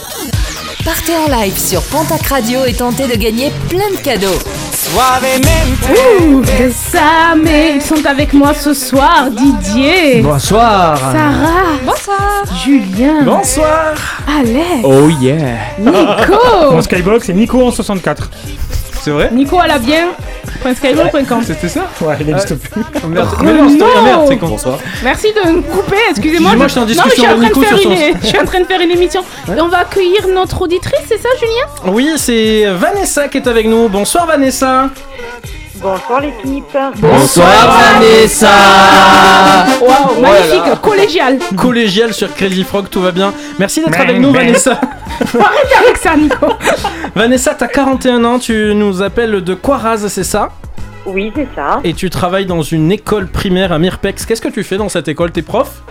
Partez en live sur Pontac Radio et tentez de gagner plein de cadeaux. Ouh, Bessame, ils sont avec moi ce soir. Didier. Bonsoir. Sarah. Bonsoir. Julien. Bonsoir. Alex. Oh yeah. Nico. Mon Skybox, c'est Nico en 64. C'est vrai Nico à la bien. .skyblog.com. C'était ça Ouais, il n'existe plus. Oh, merde. Oh, Mais non, c'était merde, c'est con. Bonsoir. Merci de me couper, excusez-moi. Discussion je suis en avec train de Nico faire sur une- son- Je suis en train de faire une émission. Et on va accueillir notre auditrice, c'est ça, Julien? Oui, c'est Vanessa qui est avec nous. Bonsoir Vanessa. Bonsoir l'équipe. Bonsoir Vanessa. Waouh, magnifique, là. collégial. Collégial sur Crazy Frog, tout va bien. Merci d'être avec nous. Vanessa. Arrête avec ça, Nico. Vanessa, t'as 41 ans, tu nous appelles de Quaraz, c'est ça? Oui, c'est ça. Et tu travailles dans une école primaire à Mirpex. Qu'est-ce que tu fais dans cette école? T'es prof?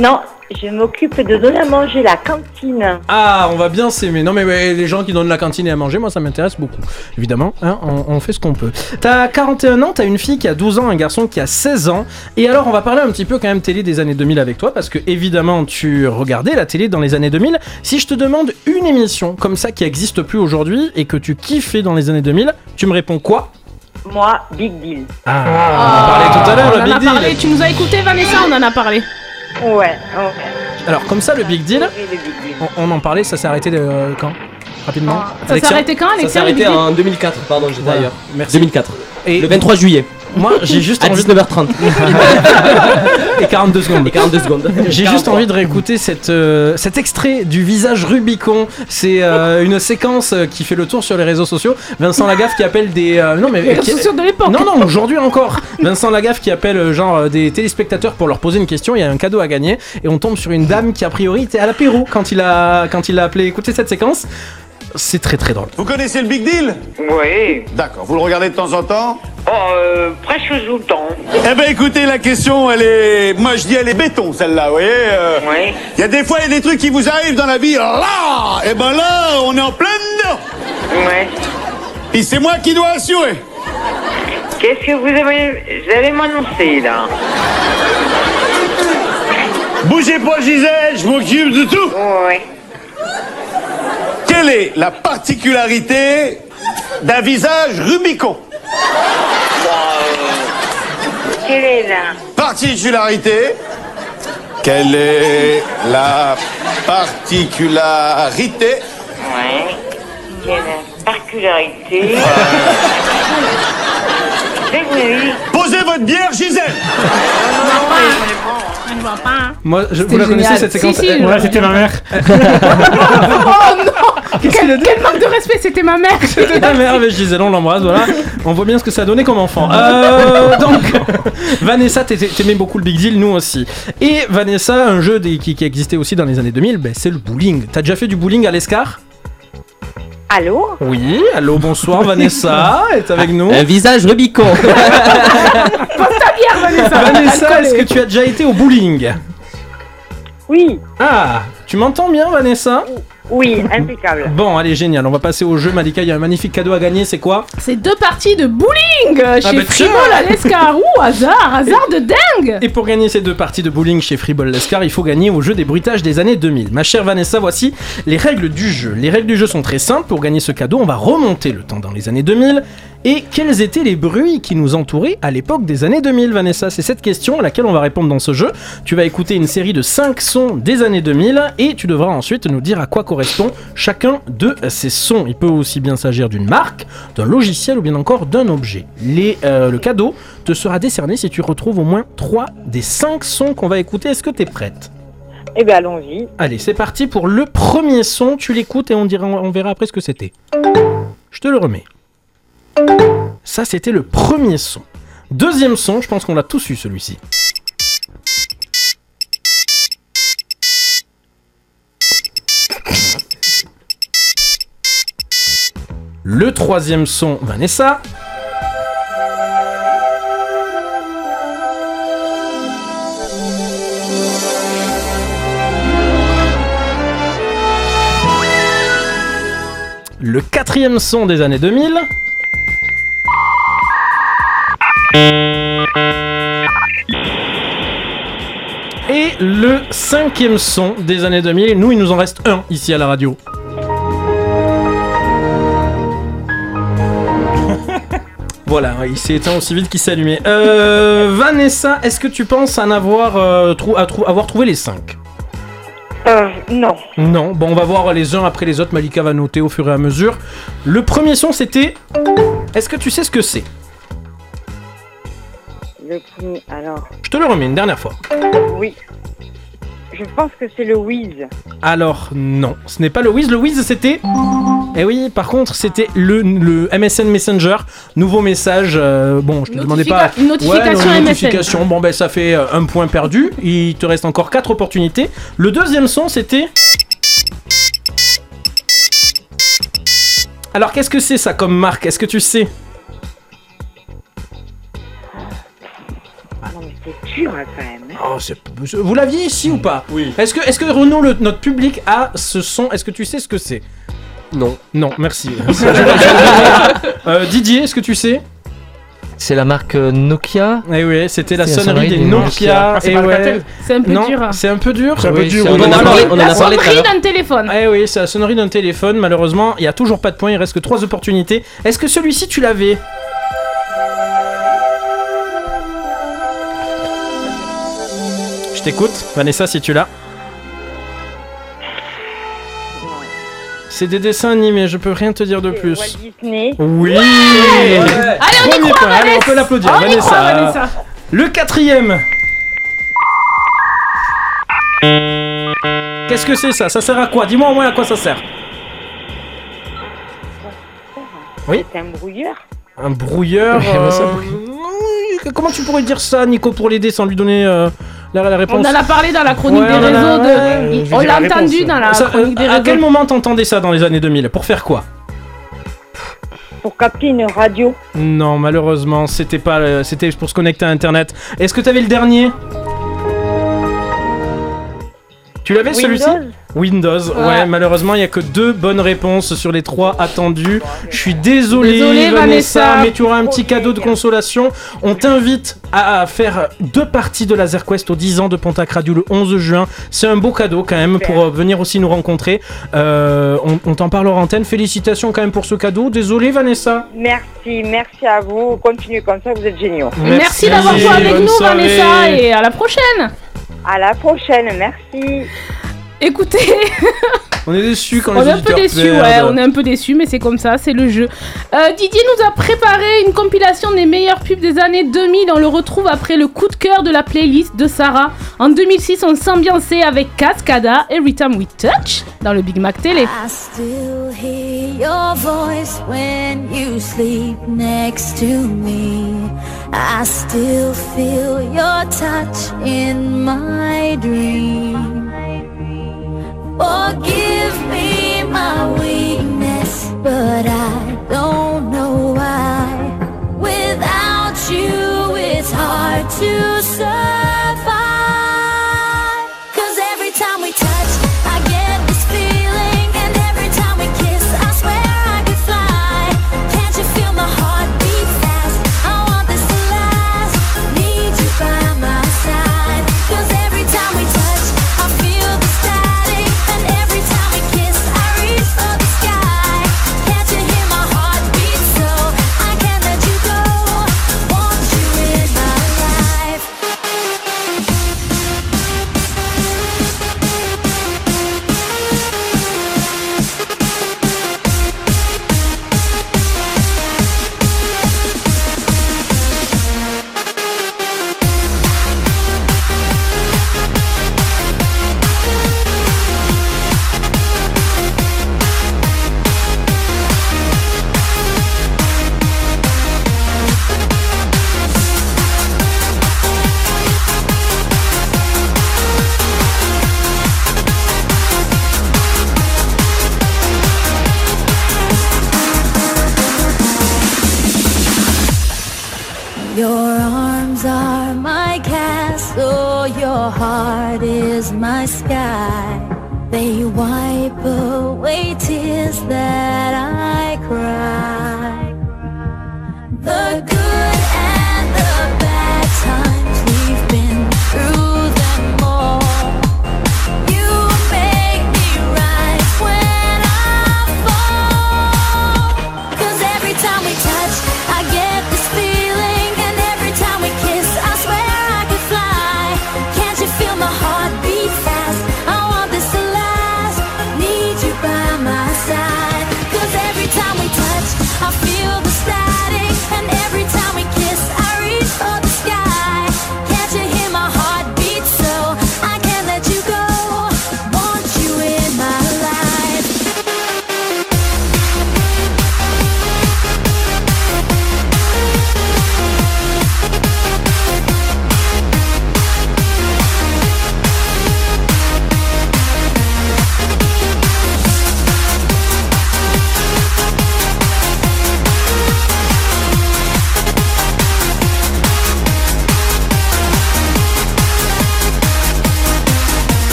Non, je m'occupe de donner à manger la cantine. Ah, on va bien s'aimer. Non mais ouais, les gens qui donnent la cantine et à manger, moi ça m'intéresse beaucoup. Évidemment, hein, on, on fait ce qu'on peut. T'as 41 ans, t'as une fille qui a 12 ans, un garçon qui a 16 ans. Et alors on va parler un petit peu quand même télé des années 2000 avec toi, parce que évidemment tu regardais la télé dans les années 2000. Si je te demande une émission comme ça qui existe plus aujourd'hui et que tu kiffais dans les années 2000, tu me réponds quoi? Moi, Big Deal. Ah, on en parlait tout à l'heure, le Big Deal. parlé. Tu nous as écouté, Vanessa, on en a parlé. Ouais, ouais. Alors comme ça, le Big Deal, on, on en parlait, ça s'est arrêté de, quand Rapidement. Ça s'est Alexia arrêté quand, Ça Alexia s'est le arrêté Big Deal en 2004, pardon, j'étais Voilà. ailleurs. Merci. 2004. Et Le 23 juillet. Moi, j'ai juste À envie 19h30. et 42 secondes. Et 42 secondes. J'ai juste envie de réécouter cette, euh, cet extrait du visage Rubicon. C'est euh, une séquence euh, qui fait le tour sur les réseaux sociaux. Vincent Lagaffe qui appelle des. euh, non, mais. Les qui- réseaux sociaux de l'époque. Non, non, aujourd'hui encore. Vincent Lagaffe qui appelle genre des téléspectateurs pour leur poser une question. Il y a un cadeau à gagner. Et on tombe sur une dame qui, a priori, était à l'apéro quand il a, quand il a appelé. Écoutez cette séquence. C'est très très drôle. Vous connaissez le Big Deal? Oui. D'accord, vous le regardez de temps en temps? Oh, euh, presque tout le temps. Eh ben écoutez, la question, elle est... Moi je dis elle est béton celle-là, vous voyez euh, Oui. Il y a des fois, il y a des trucs qui vous arrivent dans la vie, là Eh ben là, on est en plein dedans Oui. Et c'est moi qui dois assurer Qu'est-ce que vous avez, vous allez m'annoncer, là? Bougez pas, Gisèle, je m'occupe de tout Oui. Quelle est la particularité d'un visage Rubicon? Quelle est la Particularité? Quelle est la particularité? Oui. Quelle est la particularité? C'est que vous avez dit Posez votre bière, Gisèle non, Je vois pas. hein. Moi, je, vous C'était la connaissez cette Si, séquence si, Eh, je- Ouais, c'était ma mère. oh non quel, manque de respect, c'était ma mère. C'était ta mère avec Gisèle, on l'embrasse, voilà. On voit bien ce que ça a donné comme enfant. Euh, donc, Vanessa, t'étais- t'aimais beaucoup le Big Deal, nous aussi. Et Vanessa, un jeu des- qui, qui existait aussi dans les années 2000, ben, c'est le bowling. T'as déjà fait du bowling à l'Escar? Allô Oui, allô, bonsoir, Vanessa est avec nous. Un visage Rubicon. Pose ta bière, Vanessa. Vanessa, est-ce que tu as déjà été au bowling? Oui, Ah, tu m'entends bien, Vanessa oui, impeccable. Bon, allez, génial, on va passer au jeu. Malika, il y a un magnifique cadeau à gagner, c'est quoi C'est deux parties de bowling euh, chez bah. Fribol à l'Escar. Ouh, hasard, hasard de dingue. Et pour gagner ces deux parties de bowling chez Freeball Lescar, il faut gagner au jeu des bruitages des années 2000. Ma chère Vanessa, voici les règles du jeu. Les règles du jeu sont très simples. Pour gagner ce cadeau, on va remonter le temps dans les années 2000. Et quels étaient les bruits qui nous entouraient à l'époque des années 2000, Vanessa? C'est cette question à laquelle on va répondre dans ce jeu. Tu vas écouter une série de 5 sons des années 2000 et tu devras ensuite nous dire à quoi correspond chacun de ces sons. Il peut aussi bien s'agir d'une marque, d'un logiciel ou bien encore d'un objet. Les, euh, le cadeau te sera décerné si tu retrouves au moins 3 des 5 sons qu'on va écouter. Est-ce que tu es prête? Eh bien, allons-y. Allez, c'est parti pour le premier son. Tu l'écoutes et on, dira, on verra après ce que c'était. Je te le remets. Ça, c'était le premier son. Deuxième son, je pense qu'on l'a tous eu celui-ci. Le troisième son, Vanessa. Le quatrième son des années 2000. Et le cinquième son des années 2000. Nous, il nous en reste un ici à la radio. Voilà, il s'est éteint aussi vite qu'il s'est allumé. Euh, Vanessa, est-ce que tu penses en avoir, euh, trou- à trou- avoir trouvé les 5 Euh, non. Non, bon, on va voir les uns après les autres. Malika va noter au fur et à mesure. Le premier son, c'était. Est-ce que tu sais ce que c'est? Le premier, alors, Je te le remets une dernière fois. oui. Je pense que c'est le Wiz. Alors, non, ce n'est pas le Wiz. Le Wiz, c'était. Eh oui, par contre, c'était le, le MSN Messenger. Nouveau message. euh, bon, je te demandais pas. Notifica- notification Ouais, MSN. notification. Bon, ben, ça fait euh, un point perdu. Il te reste encore 4 opportunités. Le deuxième son, c'était. Alors, qu'est-ce que c'est ça comme marque? Est-ce que tu sais? Dur hein, quand même. Oh, c'est- Vous l'aviez ici ou pas? Oui. Est-ce que, est que Renaud, le- notre public, a ce son? Est-ce que tu sais ce que c'est? Non. Non, merci. Euh, Didier, est-ce que tu sais? C'est la marque euh, Nokia. Eh oui, c'était la C'est la sonnerie des Nokia. Ah, c'est eh pas ouais. Alcatel C'est un peu Non, dur. c'est un peu dur. C'est un peu Oui, dur. c'est- On en a parlé, on en La a parlé tout à sonnerie l'heure. d'un téléphone. Eh oui, c'est la sonnerie d'un téléphone. Malheureusement, il y a toujours pas de points. Il reste que trois opportunités. Est-ce que celui-ci tu l'avais? Je t'écoute, Vanessa, si tu l'as. C'est des dessins animés, je peux rien te dire de plus. Walt Disney. Oui Allez, on y Premier croit, point, allez, on peut l'applaudir, On Vanessa. croit, Vanessa. Le quatrième. Qu'est-ce que c'est ça? Ça sert à quoi? Dis-moi au moins à quoi ça sert. Oui. C'est un brouilleur. Un brouilleur. euh, Comment tu pourrais dire ça, Nico, pour l'aider sans lui donner euh, la, la réponse On en a parlé dans la chronique Ouais, des réseaux. de... On l'a entendu réponse. dans la Ça, chronique des euh, à réseaux. quel moment t'entendais ça dans les années 2000 Pour faire quoi? Pour capter une radio. Non, malheureusement, c'était pas, euh, c'était pour se connecter à Internet. Est-ce que t'avais le dernier? Tu l'avais celui-ci? Windows ouais, Ouais. malheureusement, il y a que deux bonnes réponses sur les trois attendues. Je suis désolé, Désolé, Vanessa, Vanessa. mais tu auras un petit cadeau de consolation. On t'invite à faire deux parties de Laser Quest aux 10 ans de Pontac Radio le 11 juin. C'est un beau cadeau quand même pour euh, venir aussi nous rencontrer. Euh, on on t'en parlera en antenne. Félicitations quand même pour ce cadeau. Désolé, Vanessa. Merci, merci à vous. Continuez comme ça, vous êtes géniaux. Merci d'avoir joué avec nous, soirée. Vanessa, et à la prochaine. À la prochaine, merci. Écoutez, On est déçus quand On les est un peu déçus, perdent. ouais, on est un peu déçus, mais c'est comme ça, c'est le jeu. Euh, Didier nous a préparé une compilation des meilleures pubs des années 2000. On le retrouve après le coup de cœur de la playlist de Sarah. En 2006, on s'ambiançait avec Cascada, Every Time We Touch, dans le Big Mac Télé. I still hear your voice when you sleep next to me. I still feel your touch in my dream. Oh, Forgive me my weakness, but I don't know why. Without you, it's hard to survive. Your arms are my castle, your heart is my sky. They wipe away tears that I cry.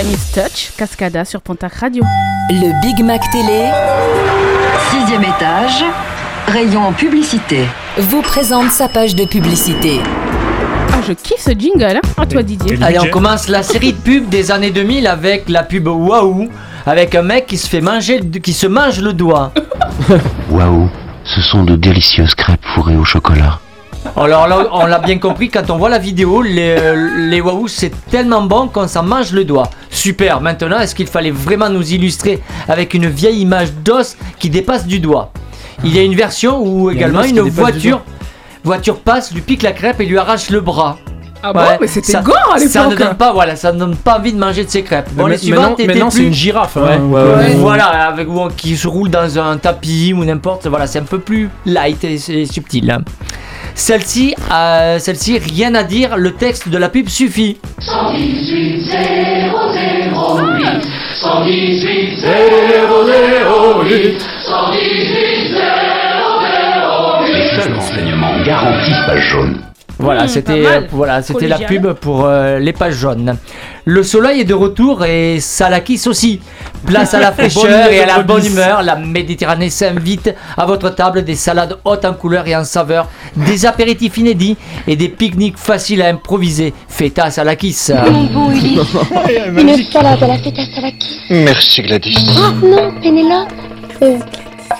Is Touch, Cascada sur Pontac Radio. Le Big Mac Télé, sixième étage, rayon publicité, vous présente sa page de publicité. Ah, je kiffe ce jingle, hein À toi, Didier. Allez, on commence la série de pubs des années 2000 avec la pub Waouh, avec un mec qui se fait manger, qui se mange le doigt. Waouh, ce sont de délicieuses crêpes fourrées au chocolat. Alors là, on l'a bien compris, quand on voit la vidéo, les, les Waouh, c'est tellement bon qu'on s'en mange le doigt. Super, maintenant, est-ce qu'il fallait vraiment nous illustrer avec une vieille image d'os qui dépasse du doigt? Il y a une version où également une voiture, voiture passe, lui pique la crêpe et lui arrache le bras. Ah bon Mais c'était gore à Ça ne l'époque. donne pas, voilà, ça ne donne pas envie de manger de ces crêpes. Bon, Mais les suivantes maintenant- étaient maintenant, c'est plus- une girafe, hein. Ouais. Ouais, ouais, ouais. Voilà, avec qui se roule dans un tapis ou n'importe. Voilà, c'est un peu plus light et, et subtil. hein. Celle-ci, euh, celle-ci, rien à dire. Le texte de la pub suffit. 118 008 118 008 118 Les seuls renseignements garantissent page jaune. Voilà, Mmh, c'était euh, voilà, c'était la pub pour euh, les pages jaunes. Le soleil est de retour et ça la kiss aussi. Place à la fraîcheur et à la bonne humeur. La Méditerranée s'invite à votre table des salades hautes en couleur et en saveur, des apéritifs inédits et des pique-niques faciles à improviser. La kiss. Bon, Ulysse. Une salade à la feta salaki. Merci Gladys. Oh non, Pénélope. Euh,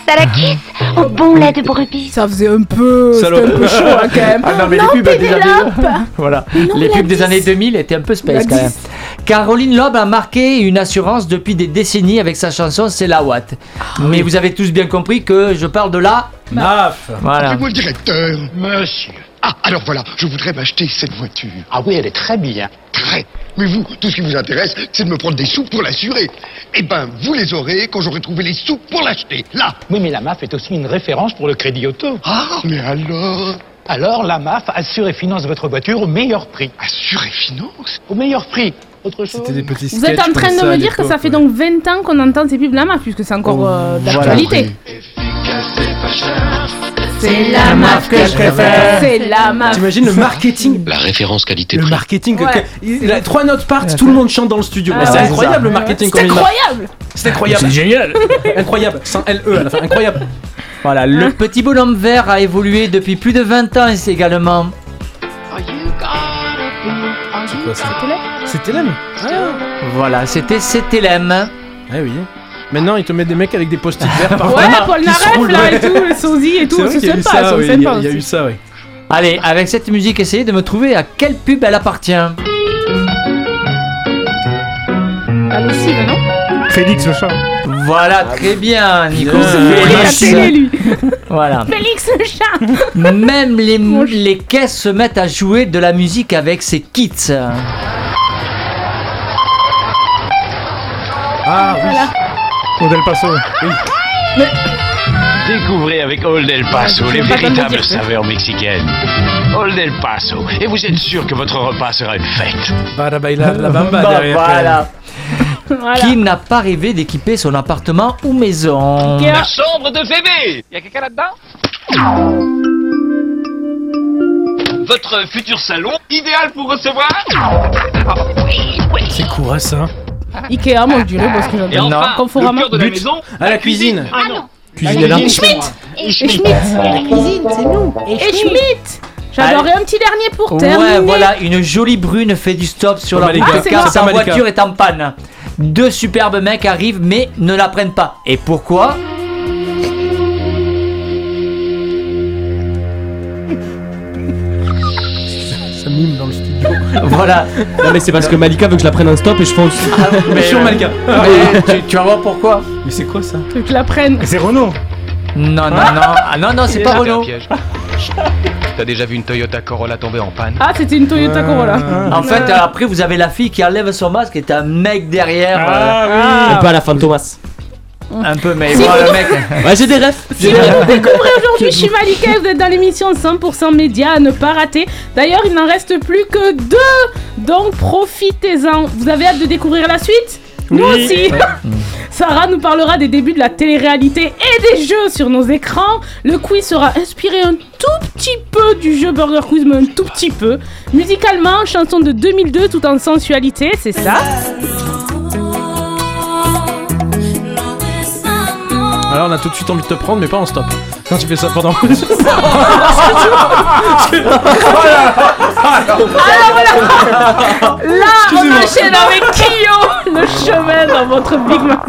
salakis au bon lait de brebis. Ça faisait un peu. C'était un peu chaud hein, quand même. Ah non, mais les pubs des années, voilà. non, les pubs des 10. années 2000 étaient un peu space quand même. 10. Caroline Loeb a marqué une assurance depuis des décennies avec sa chanson C'est la Watt. Mais vous avez tous bien compris que je parle de la MAF. Voilà. Appelez-moi le directeur. Monsieur. Ah, alors voilà, je voudrais m'acheter cette voiture. Ah oui, elle est très bien. Très. Mais vous, tout ce qui vous intéresse, c'est de me prendre des sous pour l'assurer. Eh ben, vous les aurez quand j'aurai trouvé les sous pour l'acheter. Là. Oui, mais la MAF est aussi une référence pour le crédit auto. Ah, mais alors? Alors, la MAF assure et finance votre voiture au meilleur prix. Assure et finance? Au meilleur prix. Autre chose C'était des petits Vous êtes en train de me dire que ça fait donc 20 ans qu'on entend ces pubs là, puisque c'est encore euh, d'actualité. C'est la MAF que je préfère. C'est la MAF. T'imagines le marketing La référence qualité Le prix. marketing, que- Ouais. que- il- la- trois notes partent, tout le monde chante dans le studio. Ah Mais c'est ouais. incroyable le marketing C'est comme il marche. incroyable. C'est incroyable. C'est génial. incroyable, sans LE à la fin, incroyable. Voilà, le petit bonhomme vert a évolué depuis plus de 20 ans également. C'est quoi ça? C'était l'âme Voilà, c'était CTLM. Eh oui. Maintenant, ils te mettent des mecs avec des post-it verts par Ouais, Paul se Naref là et tout, le sosie et tout, y a eu sympa, ça, c'est oui, il y a- eu ça, oui. Allez, avec cette musique, essayez de me trouver à quelle pub elle appartient. Lessive, non Félix le chat. Voilà, très bien, Nico. Pris la télé, lui. Voilà. Félix le chat. Même les, les caisses se mettent à jouer de la musique avec ces kits. Ah oui. Au Del Paso. Oui. Découvrez avec Old El Paso les véritables dire. saveurs mexicaines. Old El Paso, et vous êtes sûr que votre repas sera une fête? Para bailar la bamba Bah, derrière. voilà. Voilà. Qui n'a pas rêvé d'équiper son appartement ou maison? La chambre de Phébé Y a quelqu'un là-dedans? Votre futur salon, idéal pour recevoir? C'est quoi ça? Ikea, moi je dirais, parce que Et j'adore. enfin, Conforama. le cœur de la But. maison, À la cuisine. Ah non Cuisine là. Schmitt Et Et Schmitt La cuisine, c'est nous Et Schmitt J'adorerais un petit dernier pour terminer. Ouais, voilà, une jolie brune fait du stop sur la Malika. route Ah, c'est car moi. sa Malika. voiture est en panne. Deux superbes mecs arrivent mais ne la prennent pas. Et pourquoi? Ça mime dans le. Voilà. Non, mais c'est parce que Malika veut que je la prenne en stop et je fonce. Mais Sur Malika. mais tu, tu vas voir pourquoi Mais c'est quoi ça Que tu la prennes. C'est Renault. Non, non, non. Ah non, non, c'est pas Renault. T'as déjà vu une Toyota Corolla tomber en panne Ah, c'était une Toyota Corolla. En fait, euh, après, vous avez la fille qui enlève son masque et t'as un mec derrière. Ah Un peu à la Fantomas. un peu, mais Si vous- le mec. Ouais, j'ai des refs. Si vous nous découvrez aujourd'hui chez Malika, vous êtes dans l'émission 100% Média à ne pas rater. D'ailleurs, il n'en reste plus que deux, donc profitez-en. Vous avez hâte de découvrir la suite? Nous Oui. aussi Sarah nous parlera des débuts de la télé-réalité et des jeux sur nos écrans. Le quiz sera inspiré un tout petit peu du jeu Burger Quiz, mais un tout petit peu. Musicalement, chanson de 2002 tout en sensualité, c'est ça? Alors on a tout de suite envie de te prendre, mais pas en stop. Quand tu fais ça pendant. Alors voilà Là, on enchaîne avec Kyo, le chemin dans votre Big Mac.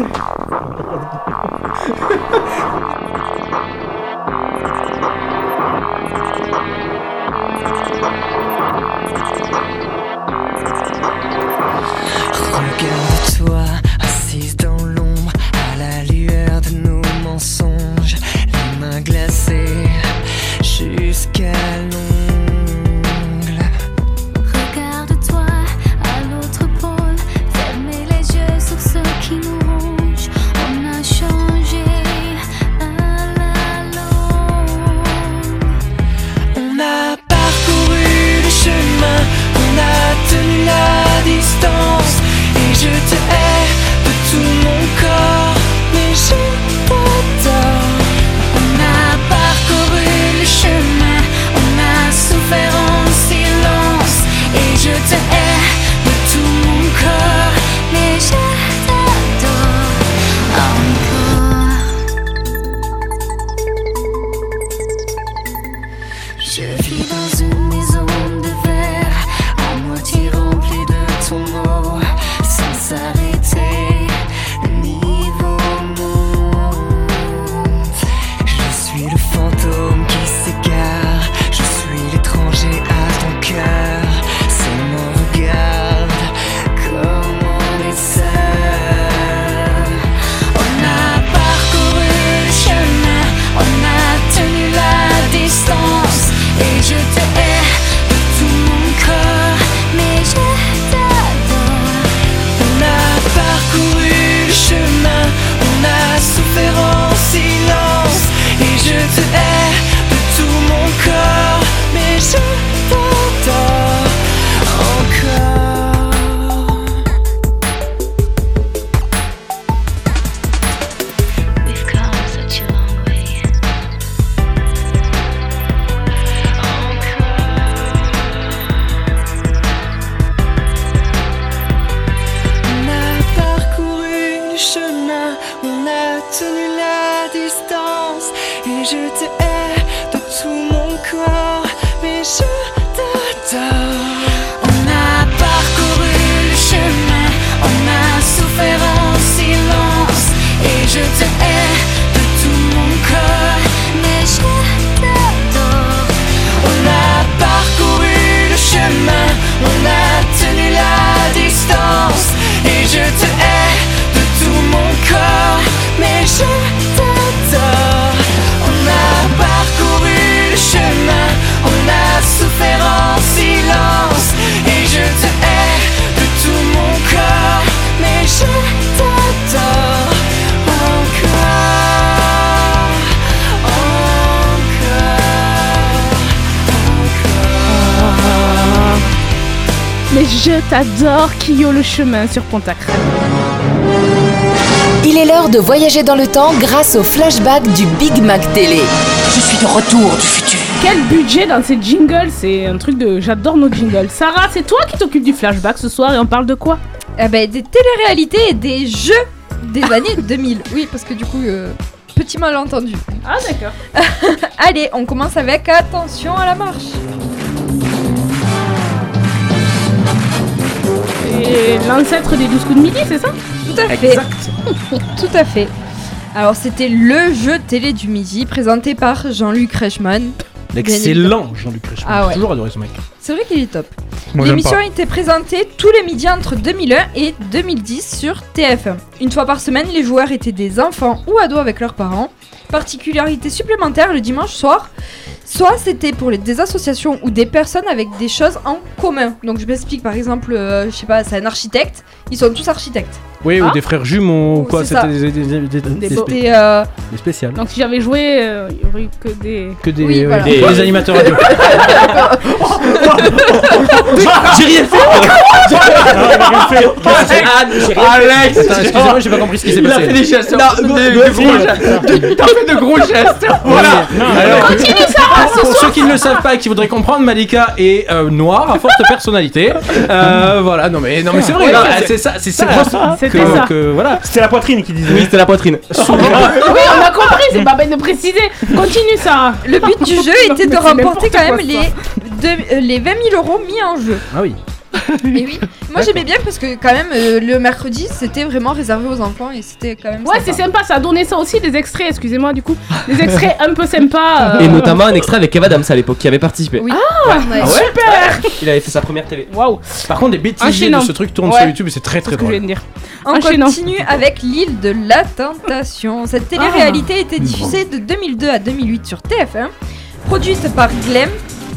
je t'adore, Kyo le chemin sur Pontac Radio. Il est l'heure de voyager dans le temps grâce au flashback du Big Mac Télé. Je suis de retour du futur. Quel budget dans ces jingles? C'est un truc de. J'adore nos jingles. Sarah, c'est toi qui t'occupes du flashback ce soir et on parle de quoi? Eh ben, des téléréalités et des jeux des années 2000. Oui, parce que du coup, euh, petit malentendu. Ah, d'accord. Allez, on commence avec attention à la marche. L'ancêtre des 12 coups de midi, c'est ça? Tout à fait. Tout à fait. Alors, c'était le jeu télé du midi présenté par Jean-Luc Reichmann. L'excellent Jean-Luc Reichmann. Ah ouais. Toujours adoré ce mec. C'est vrai qu'il est top. Moi, L'émission a été présentée tous les midis entre 2001 et 2010 sur TF1. Une fois par semaine, les joueurs étaient des enfants ou ados avec leurs parents. Particularité supplémentaire le dimanche soir, soit c'était pour les, des associations ou des personnes avec des choses en commun. Donc je m'explique par exemple, euh, je sais pas, c'est un architecte, ils sont tous architectes. Oui, Ah. ou des frères jumeaux ou quoi. C'était des, des, des, des- des- C'était, euh, des spéciales. Donc si j'avais joué, euh, il y aurait eu que des. Que des, Oui, euh, voilà. des, des animateurs radio. J'ai rien fait Ah, j'ai rien Alex excusez-moi, j'ai pas compris ce qui s'est Il a passé. fait des gestes. T'as fait de gros gestes. Voilà. Alors, Continue, Sarah, pour ceux qui ne le savent pas et qui voudraient comprendre, Malika est euh, noire, à forte personnalité. Euh, voilà, non mais, non mais c'est vrai, non, c'est- ça, c'est que, ça. que- voilà. C'était la poitrine qui disait. Oui, c'était la poitrine. Oui, on a compris, c'est pas peine de préciser. Continue, Sarah. le but du jeu Non, était de remporter quand même quoi, les, deux- euh, les 20 000 euros mis en jeu. Ah oui. Et oui, moi j'aimais bien parce que quand même euh, le mercredi c'était vraiment réservé aux enfants et c'était quand même Ouais, c'est sympa, ça a donné ça aussi, des extraits, excusez-moi, du coup. Des extraits un peu sympas. euh, Et notamment un extrait avec Kev Adams à l'époque qui avait participé. Oui. Ah, Ouais. super Il avait fait sa première télé. Waouh Par contre, les Enchaînant. de ce truc tournent Ouais. sur YouTube et c'est très C'est très ce que je drôle. viens de dire. On Enchaînant. continue avec l'île de la Tentation. Cette télé-réalité a été diffusée de 2002 à 2008 sur TF1, produite par Glem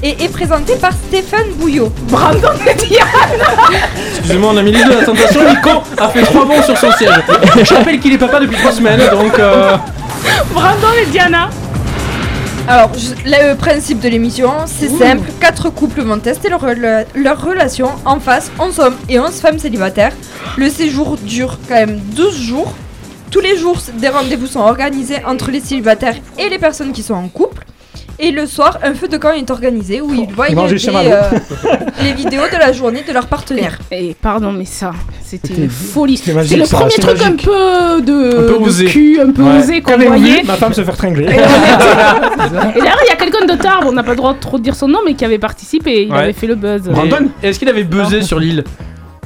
et est présentée par Stéphane Bouillot. Brandon et Diane Excusez-moi, on a mis les deux à la tentation. Nico a fait trois bons sur son siège. Je rappelle qu'il est papa depuis trois semaines, donc. euh, Brandon et Diana Alors, je- le principe de l'émission, c'est simple. Quatre couples vont tester leur, leur relation en face, 11 hommes et 11 femmes célibataires. Le séjour dure quand même 12 jours. Tous les jours, des rendez-vous sont organisés entre les célibataires et les personnes qui sont en couple. Et le soir, un feu de camp est organisé où ils voient Ils les, vidéos de la journée de leur partenaire. Et pardon, mais ça, c'était une folie. C'est le ça, premier truc un peu de, Un peu de osé. cul, un peu Ouais. osé qu'on voyait. vu Ma femme se faire tringler. Et Et d'ailleurs, il y a quelqu'un de tard, on n'a pas le droit de trop dire son nom, mais qui avait participé et il Ouais. avait fait le buzz. Brandon Est-ce qu'il avait buzzé sur l'île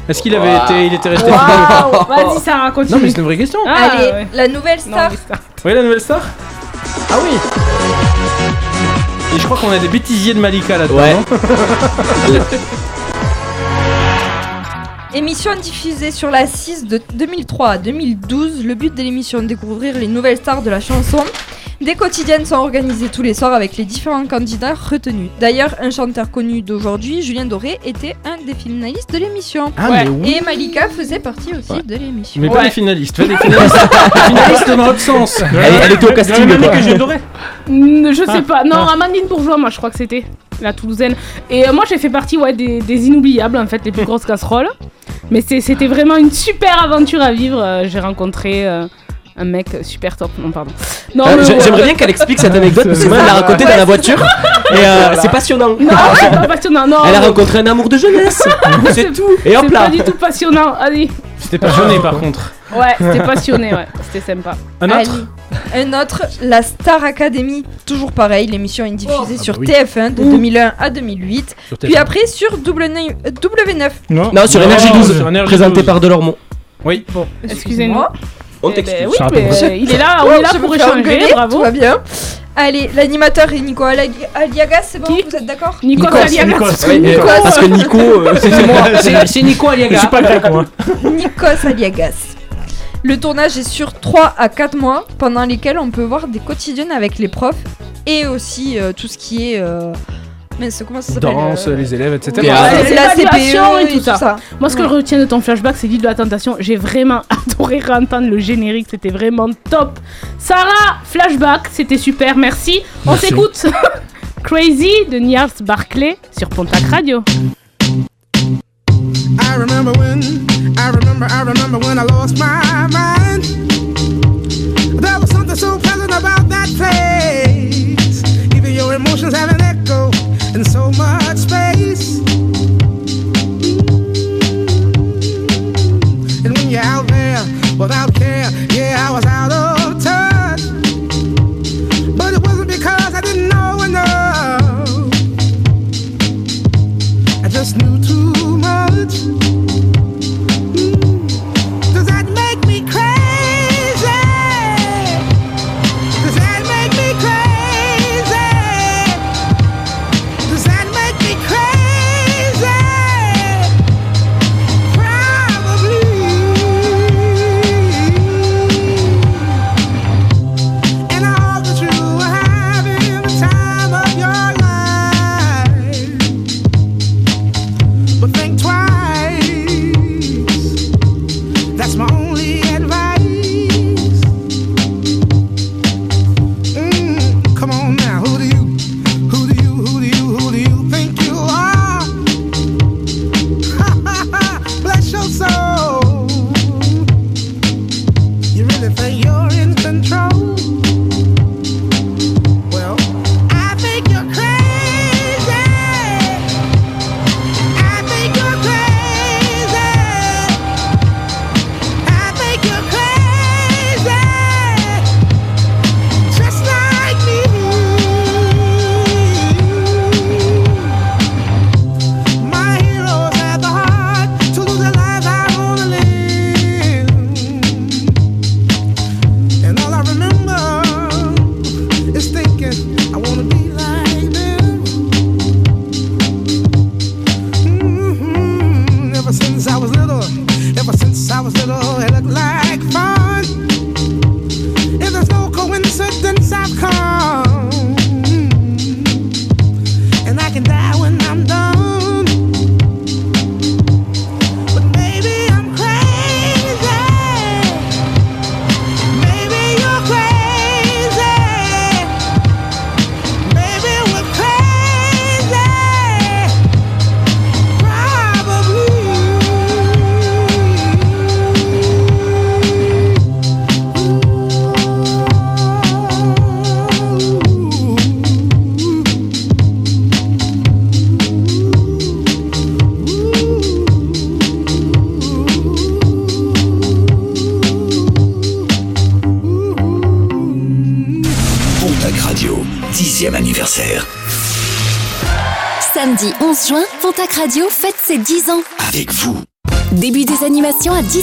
Est-ce qu'il avait été, il était resté Waouh Vas-y, Sarah, continue. Non mais c'est une vraie question. Ah, Allez, ouais. la nouvelle Non, star. ça- Vous voyez la nouvelle star Ah oui Et je crois qu'on a des bêtisiers de Malika là-dedans. Ouais. Émission diffusée sur la 6 de 2003 à 2012. Le but de l'émission est de découvrir les nouvelles stars de la chanson. Des quotidiennes sont organisées tous les soirs avec les différents candidats retenus. D'ailleurs, un chanteur connu d'aujourd'hui, Julien Doré, était un des finalistes de l'émission. Ah Ouais. mais oui Et Malika faisait partie aussi de l'émission. Mais pas des finalistes, pas des finalistes. des finalistes dans l'autre sens. Elle, elle était au casting Même quoi. que j'ai adoré. Mm, Je sais pas. Non, Amandine Bourgeois, moi, je crois que c'était la Toulousaine. Et euh, moi, j'ai fait partie ouais, des, des inoubliables, en fait, les plus grosses casseroles. Mais c'est- c'était vraiment une super aventure à vivre. Euh, J'ai rencontré euh, un mec super top. Non, pardon. Non, Euh, ouais. J'aimerais bien qu'elle explique cette anecdote parce que moi elle l'a racontée dans la voiture et euh, c'est passionnant. Non, c'est pas passionnant. Non, Elle a rencontré un amour de jeunesse. C'est tout. Et hop c'est là. pas du tout passionnant. Allez. C'était passionné par contre. Ouais, c'était passionné, ouais. C'était sympa. Un autre Allez, Un autre, la Star Academy, toujours pareil, l'émission est diffusée sur bah oui. TF1 de 2001 à 2008, Sur puis TF1. après sur W9. euh, W9. Non, Non, sur Énergie 12, sur Énergie présenté 12. par Delormeau. Oui. Bon, Excusez-nous. On Eh ben t'excuse. oui, mais euh, il est là, on est là je pour échanger, engueuler, bravo. Tout va bien. Allez, l'animateur est Nico Ali- Aliagas, c'est bon, Qui vous êtes d'accord? Nico Nikos, Aliagas. Nikos. Ouais, parce que Nico, euh, C'est moi, c'est- Nico Je suis pas grec, moi. Nikos Aliagas. Le tournage est sur 3 à 4 mois, pendant lesquels on peut voir des quotidiennes avec les profs et aussi euh, tout ce qui est. Euh... Mais c'est- comment ça s'appelle Danse, euh, les élèves, etc. oui, la- Les la CPE et tout ça. Moi, ce que Ouais. je retiens de ton flashback, c'est l'île de la tentation. J'ai vraiment adoré entendre le générique. C'était vraiment top. Sarah, flashback, c'était super. Merci. On s'écoute. Crazy de Niels Barclay sur Pontac Radio. I remember when, I remember, when I lost my mind.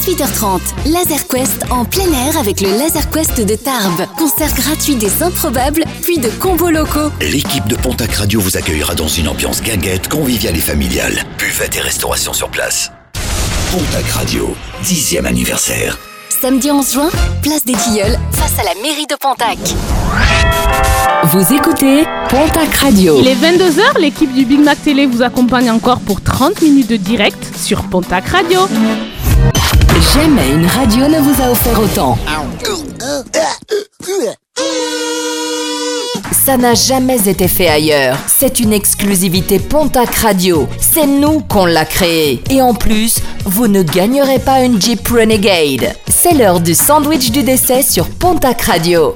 18h30. Laser Quest en plein air avec le Laser Quest de Tarbes. Concert gratuit des improbables, puis de combos locaux. l'équipe de Pontac Radio vous accueillera dans une ambiance guinguette, conviviale et familiale. Buvette et restauration sur place. Pontac Radio, 10e anniversaire. Samedi 11 juin, place des Tilleuls, face à la mairie de Pontac. Vous écoutez Pontac Radio. Il est 22h, l'équipe du Big Mac Télé vous accompagne encore pour 30 minutes de direct sur Pontac Radio. Jamais une radio ne vous a offert autant. Ça n'a jamais été fait ailleurs. C'est une exclusivité Pontac Radio. C'est nous qu'on l'a créé. Et en plus, vous ne gagnerez pas une Jeep Renegade. C'est l'heure du sandwich du décès sur Pontac Radio.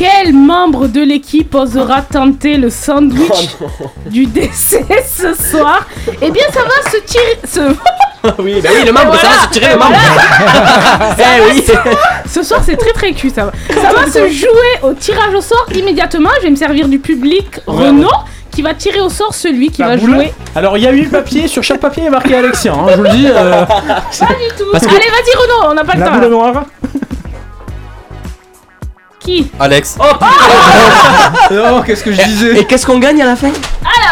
Quel membre de l'équipe osera tenter le sandwich Oh du décès ce soir? Eh bien, ça va se tirer. Se... oui, bah oui, le membre, ça va se tirer le membre. eh oui. Ce soir, c'est très très cul, ça va. Ça va se jouer au tirage au sort immédiatement. Je vais me servir du public Renault qui va tirer au sort celui qui La va boule jouer. Alors il y a eu le papier, sur chaque papier il est marqué Alexien, hein, je vous le dis. euh, Pas du tout. Parce que- Allez, vas-y Renaud, on n'a pas le La temps. boule noire. Qui Alex. Oh, qu'est-ce que je disais Et qu'est-ce qu'on gagne à la fin?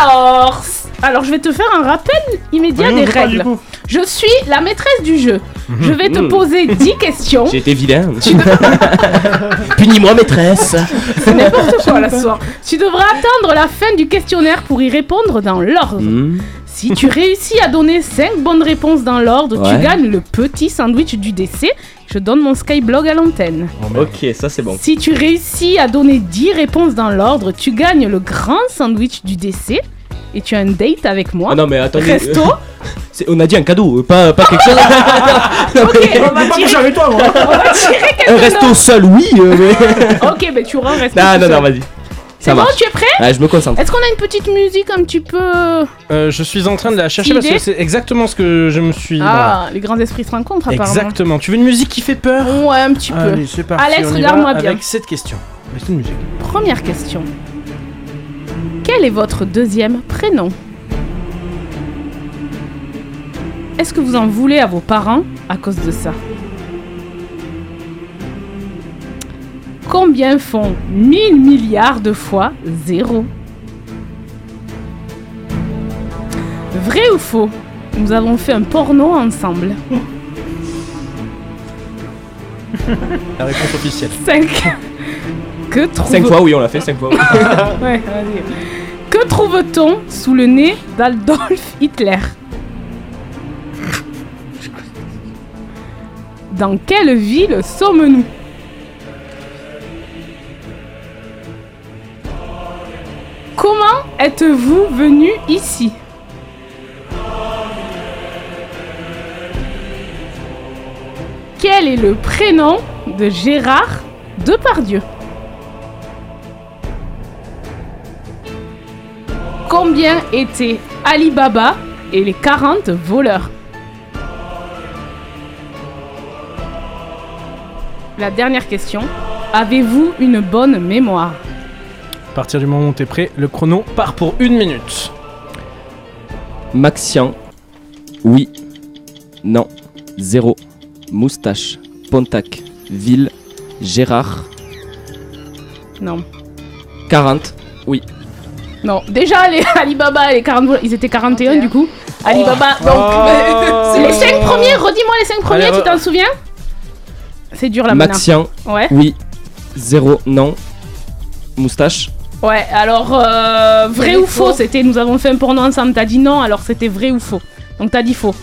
Alors, alors je vais te faire un rappel immédiat des règles. Je suis la maîtresse du jeu. Je vais te Mhm. poser 10 questions. J'ai été vilain. Punis-moi, maîtresse. C'est n'importe quoi là ce soir. Tu devras attendre la fin du questionnaire pour y répondre dans l'ordre. Hmm. Si tu réussis à donner 5 bonnes réponses dans l'ordre, Ouais. tu gagnes le petit sandwich du décès. Je donne mon Skyblog à l'antenne. Ok, ça c'est bon. Si tu réussis à donner 10 réponses dans l'ordre, tu gagnes le grand sandwich du décès. Et tu as un date avec moi. Ah non, mais attendez. Resto. C'est- On a dit un cadeau, pas, pas quelque chose. Ok, on va Pas tirer. coucher avec toi, moi. On va tirer un resto seul, oui. euh, mais-. Ok, mais tu auras un resto. non, non, seul. non, vas-y. C'est Ça bon, marche. tu es prêt Ouais, je me concentre. Est-ce qu'on a une petite musique un petit peu. Euh, je suis en train de la chercher parce que c'est exactement ce que je me suis. Ah, les grands esprits se rencontrent apparemment. Exactement. Tu veux une musique qui fait peur Ouais, un petit peu. Allez, c'est parti. Alex, regarde-moi bien. Avec cette question. Une musique. Première question. Quel est votre deuxième prénom? Est-ce que vous en voulez à vos parents à cause de ça? Combien font 1000 milliards de fois 0 Vrai ou faux Nous avons fait un porno ensemble. La réponse officielle. 5. Que trouve... 5 fois, oui, on l'a fait 5 fois. oui. Ouais, vas-y. Que trouve-t-on sous le nez d'Adolf Hitler? Dans quelle ville sommes-nous? Êtes-vous venu ici? Quel est le prénom de Gérard Depardieu? Combien étaient Alibaba et les 40 voleurs? La dernière question. Avez-vous une bonne mémoire? À partir du moment où t'es prêt, le chrono part pour une minute. Maxian. Oui. Non. Zéro. Moustache. Pontac. Ville. Gérard. Non. 40. Oui. Non. Déjà, les Alibaba et les 40 voleurs, ils étaient 41 du coup. Alibaba, donc. Oh. les 5 premiers, redis-moi les 5 premiers, Allez, tu t'en souviens? C'est dur la mana. Maxian. Ouais. Oui. Zéro. Non. Moustache. Ouais, alors euh, vrai ou faux, c'était nous avons fait un porno ensemble, t'as dit non, alors c'était vrai ou faux. Donc t'as dit faux.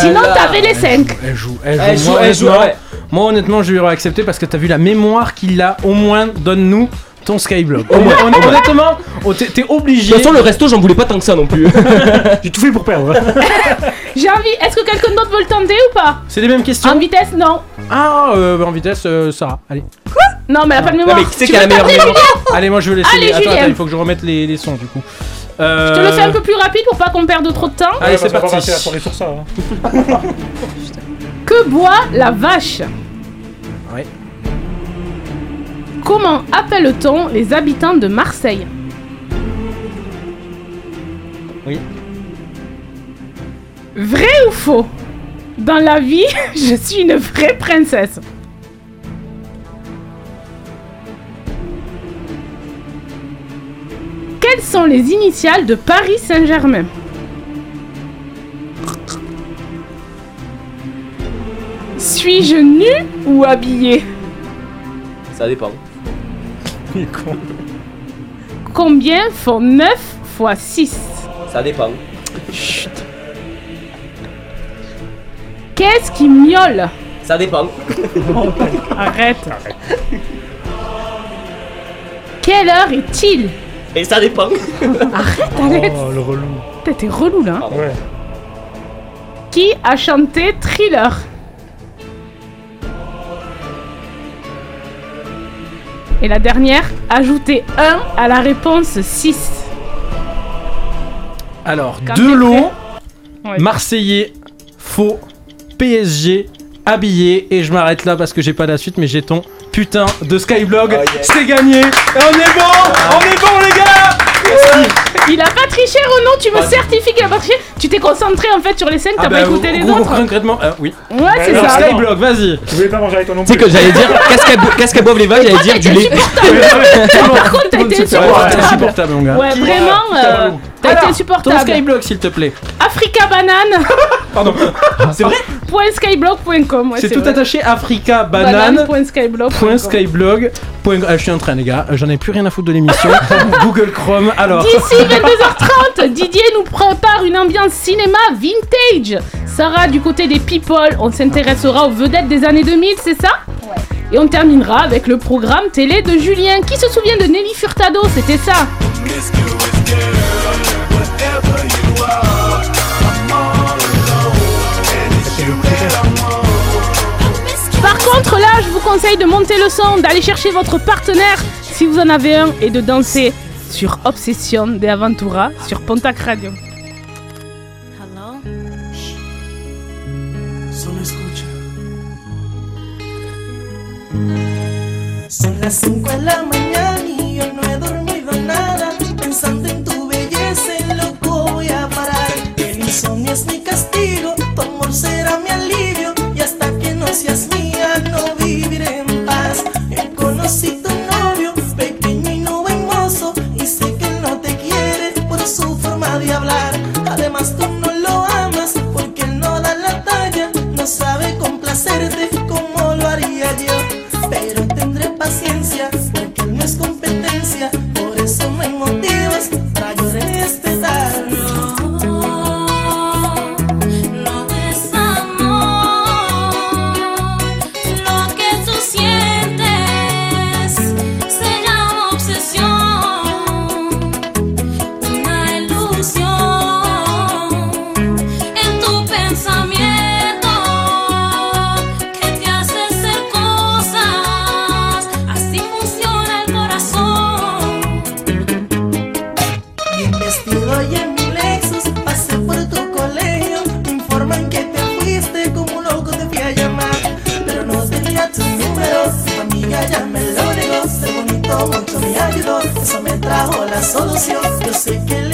Sinon là. t'avais les 5. Elle joue, elle joue. Elle joue, moi, elle joue, honnêtement- ouais. moi, honnêtement, je lui aurais accepté parce que t'as vu la mémoire qu'il a. Au moins, donne-nous ton skyblock. Honnêtement, oh, t'es t'es De obligé. toute façon, le resto, j'en voulais pas tant que ça non plus. J'ai tout fait pour perdre. J'ai envie, est-ce que quelqu'un d'autre veut le tenter ou pas? C'est les mêmes questions. En vitesse, non. Ah, euh, bah, en vitesse, euh, Sarah. Allez. Non, mais elle a pas de mémoire. mais qui c'est Tu qui a veux la meilleure mémoire Julien Allez, moi je vais laisser. Allez, attends, Julien. attends, il faut que je remette les, les sons du coup. Euh, Je te le fais un peu plus rapide pour pas qu'on perde trop de temps. Allez, c'est on va pas parti. passer la soirée sur ça. hein. Que boit la vache Ouais. Comment appelle-t-on les habitants de Marseille Oui. Vrai ou faux? Dans la vie, je suis une vraie princesse. Quelles sont les initiales de Paris Saint-Germain Suis-je nu ou habillé Ça dépend. Il est con. Combien font 9 fois 6 Ça dépend. Qu'est-ce qui miaule Ça dépend. Arrête. Quelle heure est-il Et ça dépend. Arrête, Alex. Oh, le relou. Putain, T'es relou là. hein. Ouais. Qui a chanté Thriller? Et la dernière, ajoutez 1 à la réponse 6. Alors, Quand t'es de l'eau, prêt? Ouais. Marseillais, faux PSG habillé et je m'arrête là parce que j'ai pas la suite mais j'ai ton putain de Skyblog. C'est gagné. Et on est bon, on est bon les gars. Il a pas triché Renaud, tu me certifies qu'il a pas triché. Tu t'es concentré en fait sur les scènes, t'as Ah pas bah, écouté les gros, autres. Concrètement, euh, oui. Ouais, c'est Alors, ça. Skyblog, vas-y. Tu voulais pas manger avec non Tu sais que j'allais dire, qu'est-ce qu'elles bo- qu'est-ce qu'elles boivent les vaches J'allais dire du lait. Par contre, t'as été C'est insupportable. insupportable, mon gars. Ouais, vraiment, euh, t'as été insupportable. Ton Skyblog, s'il te plaît. Africa Banane. Pardon. C'est vrai Point skyblog.com. ouais, C'est tout vrai. attaché Africa banane. Point skyblog. point- Ah, je suis en train, les gars. J'en ai plus rien à foutre de l'émission. Google Chrome. Alors. D'ici 22h30, Didier nous prépare une ambiance cinéma vintage. Sarah, du côté des people, on s'intéressera aux vedettes des années 2000, c'est ça? Ouais. Et on terminera avec le programme télé de Julien. Qui se souvient de Nelly Furtado? C'était ça. Par contre, là, je vous conseille de monter le son, d'aller chercher votre partenaire si vous en avez un et de danser sur Obsession de Aventura sur Pontac Radio. Solo escucha. Son las 5 de la mañana y yo no he dormido nada. Pensando en tu belleza, loco voy a parar. El insomnio es mi castigo, seas mía, no viviré en paz. Yo conocí tu novio, pequeño y no buen mozo. Y sé que él no te quiere por su forma de hablar. Además, tú no lo amas porque él no da la talla. No sabe complacerte la solución. Yo sé que le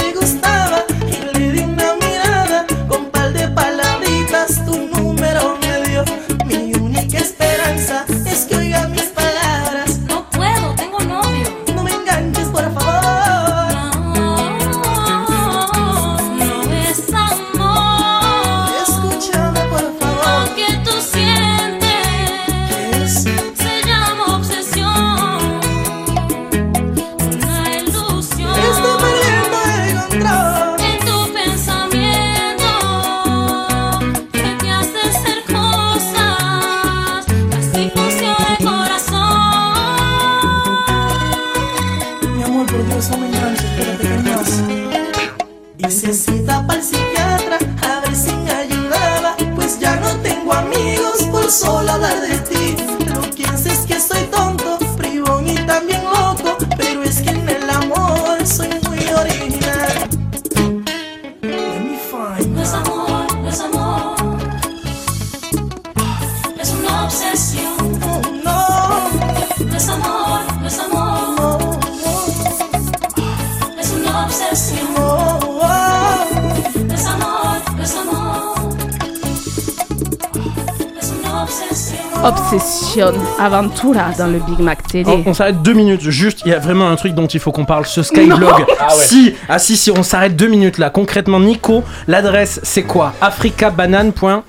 Obsession Aventura dans le Big Mac Télé. On, on s'arrête deux minutes, juste, il y a vraiment un truc dont il faut qu'on parle, ce Skyblog. Ah ouais. Si, ah si, si, on s'arrête deux minutes là. Concrètement, Nico, l'adresse c'est quoi? africabanane.skyrock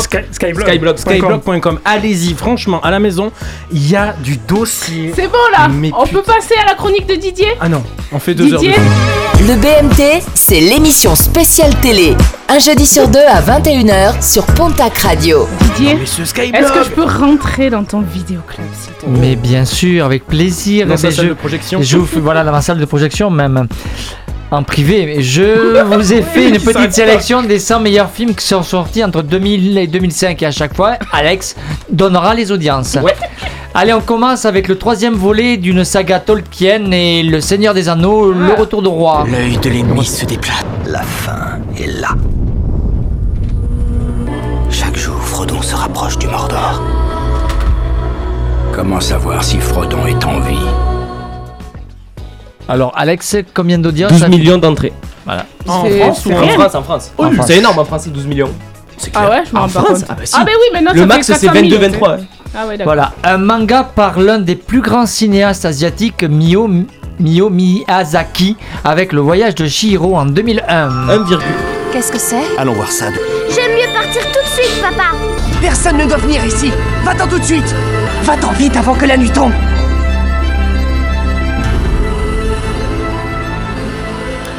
Skyblog. Skyblog, skyblog.com. Allez-y, franchement, à la maison, il y a du dossier. C'est bon là Mais On peut passer à la chronique de Didier? Ah non, on fait deux Didier heures de Le BMT, c'est l'émission spéciale télé. Un jeudi sur deux à 21h sur Pontac Radio. Didier, ce est-ce que je peux rentrer dans ton vidéoclub s'il te plaît? Mais bien sûr, avec plaisir. Dans Eh sa ben, salle je- de projection. Je vous fais- voilà, dans ma salle de projection, même en privé. Mais Je vous ai fait une petite sélection des 100 meilleurs films qui sont sortis entre 2000 et 2005. Et à chaque fois, Alex donnera les audiences. Allez, on commence avec le troisième volet d'une saga Tolkien et Le Seigneur des Anneaux, Le Retour du Roi. L'œil de l'ennemi se déplace. La fin est là. Frodon se rapproche du Mordor. Comment savoir si Frodon est en vie? Alors, Alex, combien d'audience? 12 ça- millions d'entrées. Voilà. En France c'est ou en. France En France. Oh, En France. oui. C'est énorme en France, c'est 12 millions. Ah ouais, je me En rends pas France? compte. Ah bah si. Ah bah oui, maintenant Le ça max fait c'est 400 000, 22 23. tu sais. Ah ouais, d'accord. Voilà, un manga par l'un des plus grands cinéastes asiatiques, Mio, Mio Miyazaki, avec le voyage de Shihiro en 2001. 1, Qu'est-ce que c'est? Allons voir ça. J'aime mieux partir tout de suite, papa. Personne ne doit venir ici. Va-t'en tout de suite. Va-t'en vite avant que la nuit tombe.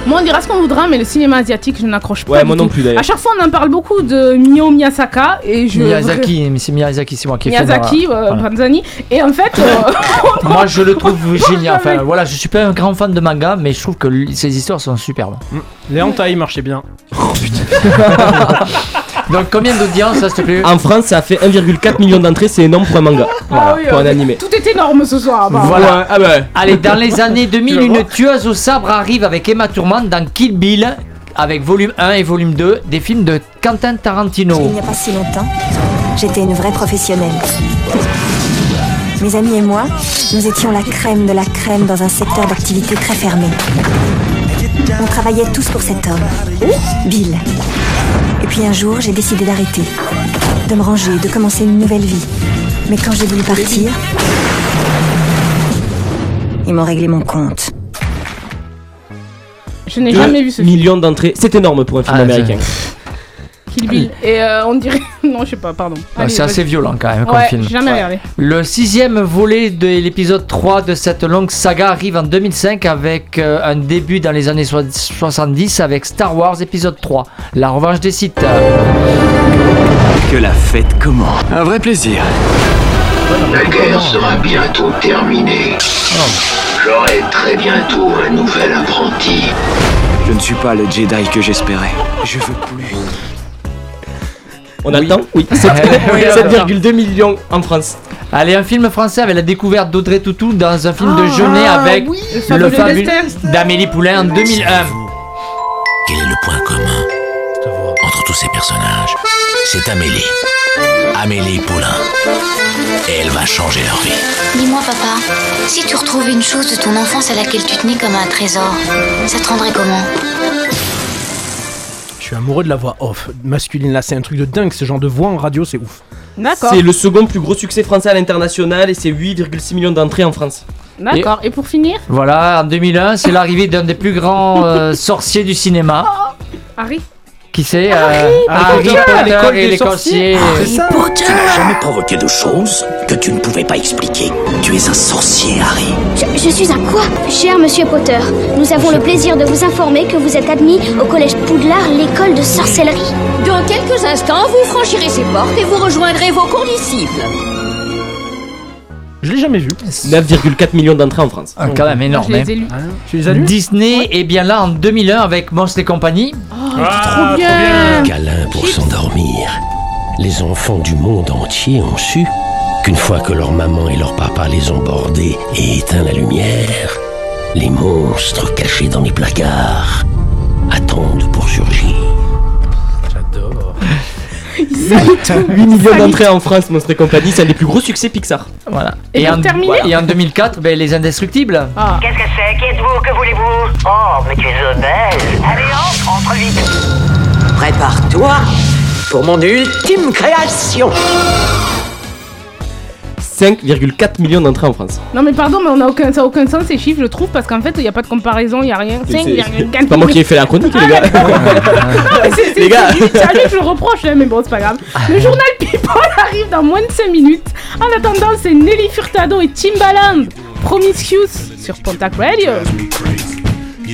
Moi, on dira ce qu'on voudra, mais le cinéma asiatique, je n'accroche pas. Ouais, du moi non tout. plus, d'ailleurs. À chaque fois, on en parle beaucoup de Mio Miyazaka et je. Miyazaki, mais c'est Miyazaki, c'est moi qui ai fait. Miyazaki, euh, voilà. Et en fait, euh, Moi je le trouve génial. Enfin voilà, je suis pas un grand fan de manga, mais je trouve que ses histoires sont superbes. Les hentai marchaient bien. Donc combien d'audience, s'il te plaît En France, ça a fait 1,4 million d'entrées, c'est énorme pour un manga. Voilà, Ah oui, pour un euh, animé. tout est énorme ce soir. bah. Voilà. Ah bah. Allez, dans les années 2000, Tu vas une tueuse au sabre arrive avec Emma Thurman dans Kill Bill, avec volume 1 et volume 2, des films de Quentin Il Tarantino. n'y a pas si longtemps, j'étais une vraie professionnelle. Mes amis et moi, nous étions la crème de la crème dans un secteur d'activité très fermé. On travaillait tous pour cet homme, Bill. Et puis un jour, j'ai décidé d'arrêter, de me ranger, de commencer une nouvelle vie. Mais quand j'ai voulu partir, ils m'ont réglé mon compte. Je n'ai 2 jamais vu ce film. millions d'entrées, c'est énorme pour un film Ah, américain. Kill Bill. Et euh, on dirait. Non, je sais pas, pardon. Ah, Allez, c'est assez violent quand même comme Ouais, film. j'ai jamais regardé. Le sixième volet de l'épisode 3 de cette longue saga arrive en 2005 avec euh, un début dans les années so- 70 avec Star Wars épisode 3, La revanche des Sith. Que la fête commence. Un vrai plaisir. La guerre sera bientôt terminée. J'aurai très bientôt un nouvel apprenti. Je ne suis pas le Jedi que j'espérais. Je veux plus. On a le temps Oui. Oui, on a le temps. 7,2 millions en France. Allez, un film français avec la découverte d'Audrey Toutou dans un film de Ah, Jeunet avec oui, le le fabuleux d'Amélie Poulain en 2001. Quel est le point commun entre tous ces personnages? C'est Amélie. Amélie Poulain. Et elle va changer leur vie. Dis-moi, papa, si tu retrouvais une chose de ton enfance à laquelle tu tenais comme un trésor, ça te rendrait comment? Suis amoureux de la voix off masculine là, c'est un truc de dingue, ce genre de voix en radio, c'est ouf. D'accord. C'est le second plus gros succès français à l'international et c'est 8,6 millions d'entrées en France. D'accord. Et pour finir, Voilà, en 2001, c'est l'arrivée d'un des plus grands euh, sorciers du cinéma. Harry. Qui c'est Harry Harry Potter, Potter l'école et des les sorciers. sorciers. Tu n'as jamais provoqué de choses que tu ne pouvais pas expliquer. Tu es un sorcier, Harry. je, je suis un quoi? Cher monsieur Potter, nous avons le plaisir de vous informer que vous êtes admis au collège Poudlard, l'école de sorcellerie. Dans quelques instants, vous franchirez ces portes et vous rejoindrez vos condisciples. Je l'ai jamais vu. 9,4 millions d'entrées en France. Ah, quand même énorme. je les ai lus. Tu les as lus Disney est bien là en 2001 avec Monstres et compagnie. Oh, trop bien. Câlin pour s'endormir. Les enfants du monde entier ont su qu'une fois que leur maman et leur papa les ont bordés et éteint la lumière, les monstres cachés dans les placards attendent pour surgir. J'adore. 8 millions d'entrées en France, Monstre et compagnie, c'est un des plus gros succès Pixar. Voilà. Et en, et en 2004, ben, Les Indestructibles. Ah. Qu'est-ce que c'est? Qui êtes-vous? Que voulez-vous? Oh, mais tu es belle. Allez, entre, entre vite. Prépare-toi pour mon ultime création. 5,4 millions d'entrées en France. Non mais pardon, mais on a aucun, ça a aucun sens ces chiffres, je trouve, parce qu'en fait, il n'y a pas de comparaison, il n'y a rien. C'est- 5, il y a c'est- pas moi qui ai fait la chronique, les gars. Non, mais c'est Les gars. c'est- c'est à lui que je le reproche, hein, mais bon, c'est pas grave. Le journal People arrive dans moins de 5 minutes. En attendant, c'est Nelly Furtado et Timbaland. Promiscuous sur Pontac Radio.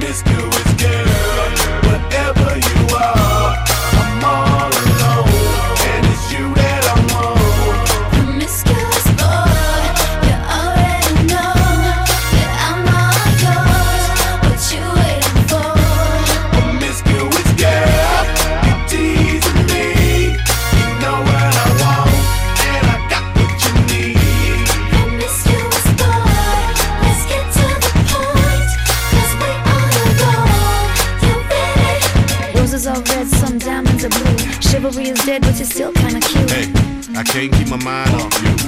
Promiscuous girl, whatever you are, I'm all blue. Is dead, but you're still kinda cute. Hey, I can't keep my mind off you.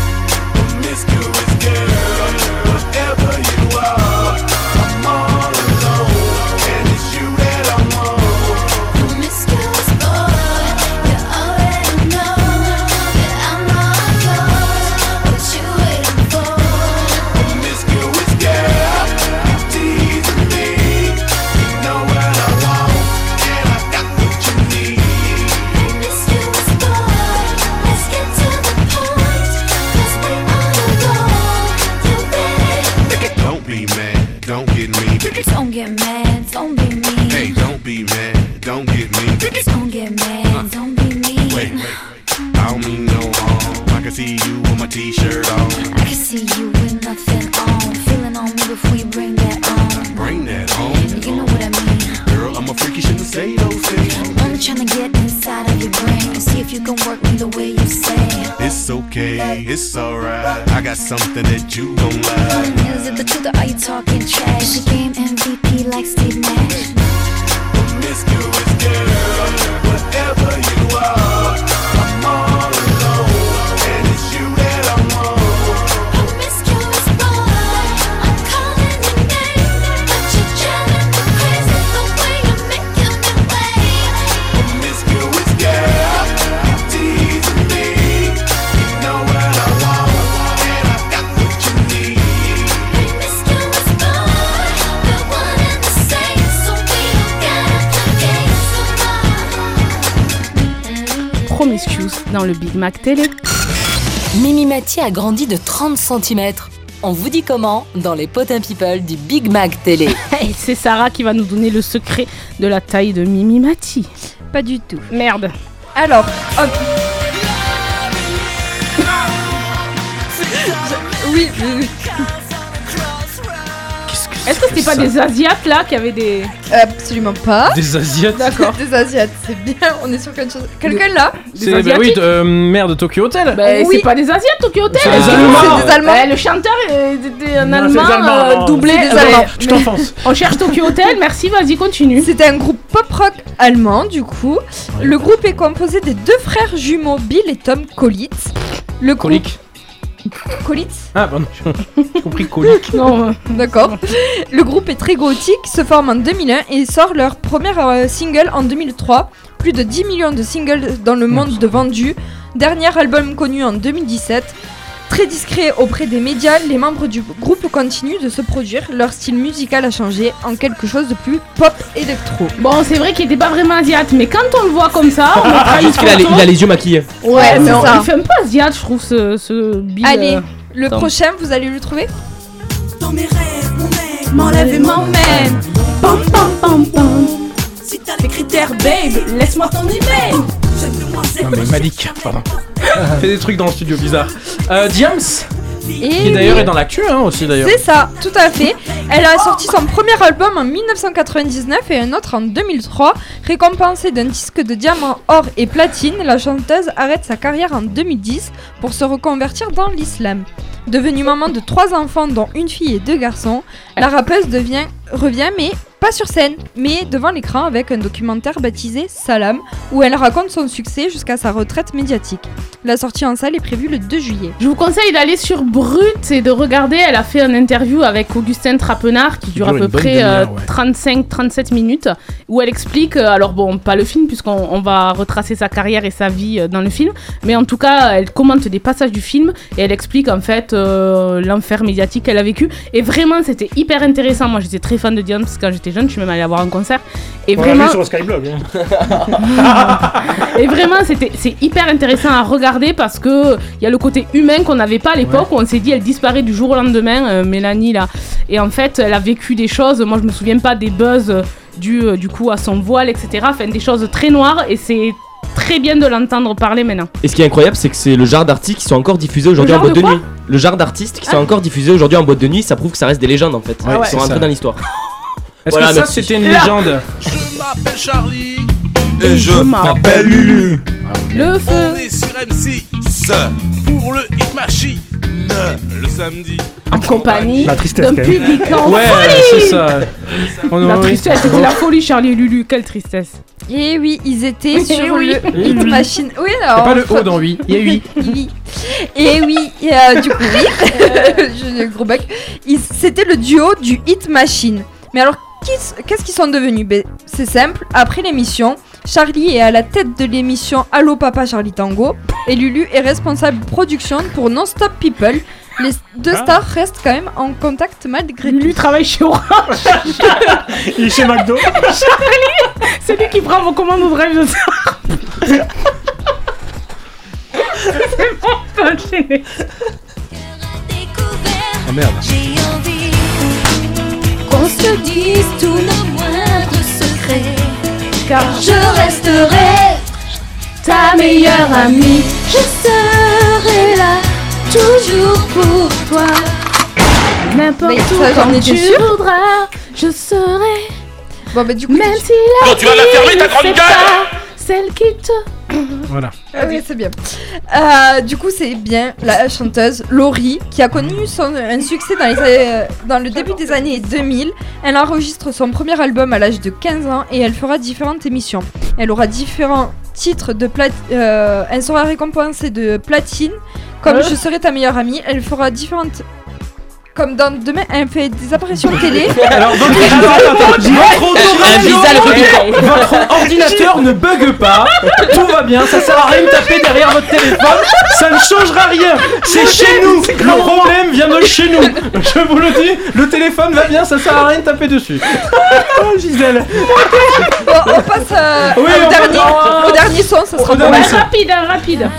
Promiscuous girl, whatever you are, can see you with my t-shirt on. I can see you with nothing on. Feeling on me before you bring that on. Bring that home. You know what I mean. Girl, I'm a freak, you shouldn't say those things. Only trying to get inside of your brain. See if you can work me the way you say. It's okay, it's alright. I got something that you gon' like. Is it the truth or are you talking trash? The game MVP like Steve Nash. Promiscuous girl, le Big Mac Télé. Mimi Mati a grandi de 30 cm. On vous dit comment dans les potins people du Big Mac Télé. Et c'est Sarah qui va nous donner le secret de la taille de Mimi Mati. Pas du tout. Merde. Alors, hop. oui, oui, oui. Que c'était pas des Asiates là qui avaient des. Absolument pas. Des Asiates D'accord. Des Asiates, c'est bien. On est sur quelque chose. Quelqu'un là C'est bah oui, euh, merde, Tokyo Hotel. Bah, Oui. c'est pas des Asiates Tokyo Hotel C'est des Allemands. C'est des Allemands. Bah, le chanteur euh, était un Non, c'est des allemand Allemands. euh, doublé. Des euh, Allemands. mais- Je t'enfonce. On cherche Tokyo Hotel, merci, vas-y, continue. C'était un groupe pop-rock allemand, du coup. Le groupe est composé des deux frères jumeaux Bill et Tom Collitz. Le groupe... Colique. Collitz Ah, pardon, j'ai compris colique. Non, euh, D'accord. Le groupe est très gothique, se forme en 2001 et sort leur premier euh, single en 2003. Plus de 10 millions de singles dans le monde de vendus. Dernier album connu en 2017. Très discret auprès des médias, les membres du groupe continuent de se produire. Leur style musical a changé en quelque chose de plus pop électro. Bon, c'est vrai qu'il était pas vraiment asiate, mais quand on le voit comme ça, on une Juste qu'il a, il a les yeux maquillés. Ouais, Ouais, mais c'est on- ça. il fait un peu asiate, je trouve, ce, ce Bill. Allez, euh, le prochain, vous allez le trouver Dans mes rêves, mon mec M'enlève et m'emmène. Pam pam pam pam. Si t'as Les critères, babe, laisse-moi ton email. Non mais Malik, pardon. Fait des trucs dans le studio bizarre. Euh, Diams, Et qui d'ailleurs oui. est dans l'actu hein, aussi d'ailleurs. C'est ça, tout à fait. Elle a sorti son premier album en 1999 et un autre en 2003. Récompensée d'un disque de diamant, or et platine, la chanteuse arrête sa carrière en 2010 pour se reconvertir dans l'islam. Devenue maman de trois enfants dont une fille et deux garçons, la rappeuse devient, revient mais pas sur scène, mais devant l'écran avec un documentaire baptisé Salam, où elle raconte son succès jusqu'à sa retraite médiatique. La sortie en salle est prévue le 2 juillet. Je vous conseille d'aller sur Brut et de regarder. Elle a fait un interview avec Augustin Trapenard qui dure à peu une près euh, demi-heure, ouais. 35-37 minutes où elle explique, euh, alors bon, pas le film puisqu'on on va retracer sa carrière et sa vie euh, dans le film, mais en tout cas, elle commente des passages du film et elle explique en fait euh, l'enfer médiatique qu'elle a vécu. Et vraiment, c'était hyper intéressant. Moi, j'étais très fan de Dion parce que quand j'étais jeune, je suis même allée voir un concert. Et On vraiment, vu sur le Skyblog. hein. et vraiment, c'était c'est hyper intéressant à regarder parce que il y a le côté humain qu'on n'avait pas à l'époque où on s'est dit elle disparaît du jour au lendemain, euh, Mélanie là. Et en fait, elle a vécu des choses. Moi, je me souviens pas des buzz euh, du du coup à son voile, etc. Enfin, des choses très noires et c'est très bien de l'entendre parler maintenant. Et ce qui est incroyable, c'est que c'est le genre d'artistes qui sont encore diffusés aujourd'hui en boîte de nuit. Le genre d'artistes qui sont Ah. encore diffusés aujourd'hui en boîte de nuit, ça prouve que ça reste des légendes en fait. Ouais, Ils sont rentrés dans l'histoire. Est-ce Voilà, que ça c'était une légende m'appelle Charlie. Et je m'appelle Lulu. Le feu. On est sur M6 pour le Hit Machine le samedi. En compagnie La tristesse, d'un public en Ouais, folie. c'est ça. Oh non, La oui. tristesse, c'était la folie, Charlie et Lulu, quelle tristesse. Et oui, ils étaient Oui, sur oui. le Et Hit oui. Machine. Oui, alors. pas le O dans oui, il y a oui. Oui. Et oui, et, euh, du coup, oui. J'ai un gros bec. Ils- C'était le duo du Hit Machine. Mais alors, qu'est-ce qu'ils sont devenus? Ben, C'est simple. Après l'émission, Charlie est à la tête de l'émission Allo Papa Charlie Tango. Et Lulu est responsable production pour Non-Stop People. Les deux Ah. stars restent quand même en contact malgré Lulu travaille chez Orange. Il est chez McDo. Charlie, c'est lui qui prend vos commandes au drive de ça. c'est bon, on peut enchaîner. Oh merde. Qu'on se dise tous nos moindres secrets. Car Je resterai ta meilleure amie. Je serai là toujours pour toi. N'importe Mais où quand tu voudras, je serai. Bon, bah, du coup, Même tu- si la Quand tu vas la vie fermer, ta grande gueule pas Celle qui te. Voilà. Ah oui, c'est bien. Euh, du coup, c'est bien la chanteuse Laurie qui a connu son, un succès dans, les, euh, dans le début des années 2000. Elle enregistre son premier album à l'âge de 15 ans et elle fera différentes émissions. Elle aura différents titres de plat. euh, elle sera récompensée de platine. Comme Ouais. Je serai ta meilleure amie, elle fera différentes. Comme dans demain, elle fait des apparitions télé. Alors donc, votre ordinateur ne bug pas, tout va bien, ça sert à rien de taper derrière votre téléphone, ça ne changera rien, c'est chez nous, le problème vient de chez nous, je vous le dis, le téléphone va bien, ça sert à rien de taper dessus. Oh Gisèle. Bon, on passe euh, Oui, au, on dernier, au dernier son, ça sera rapide, hein, rapide.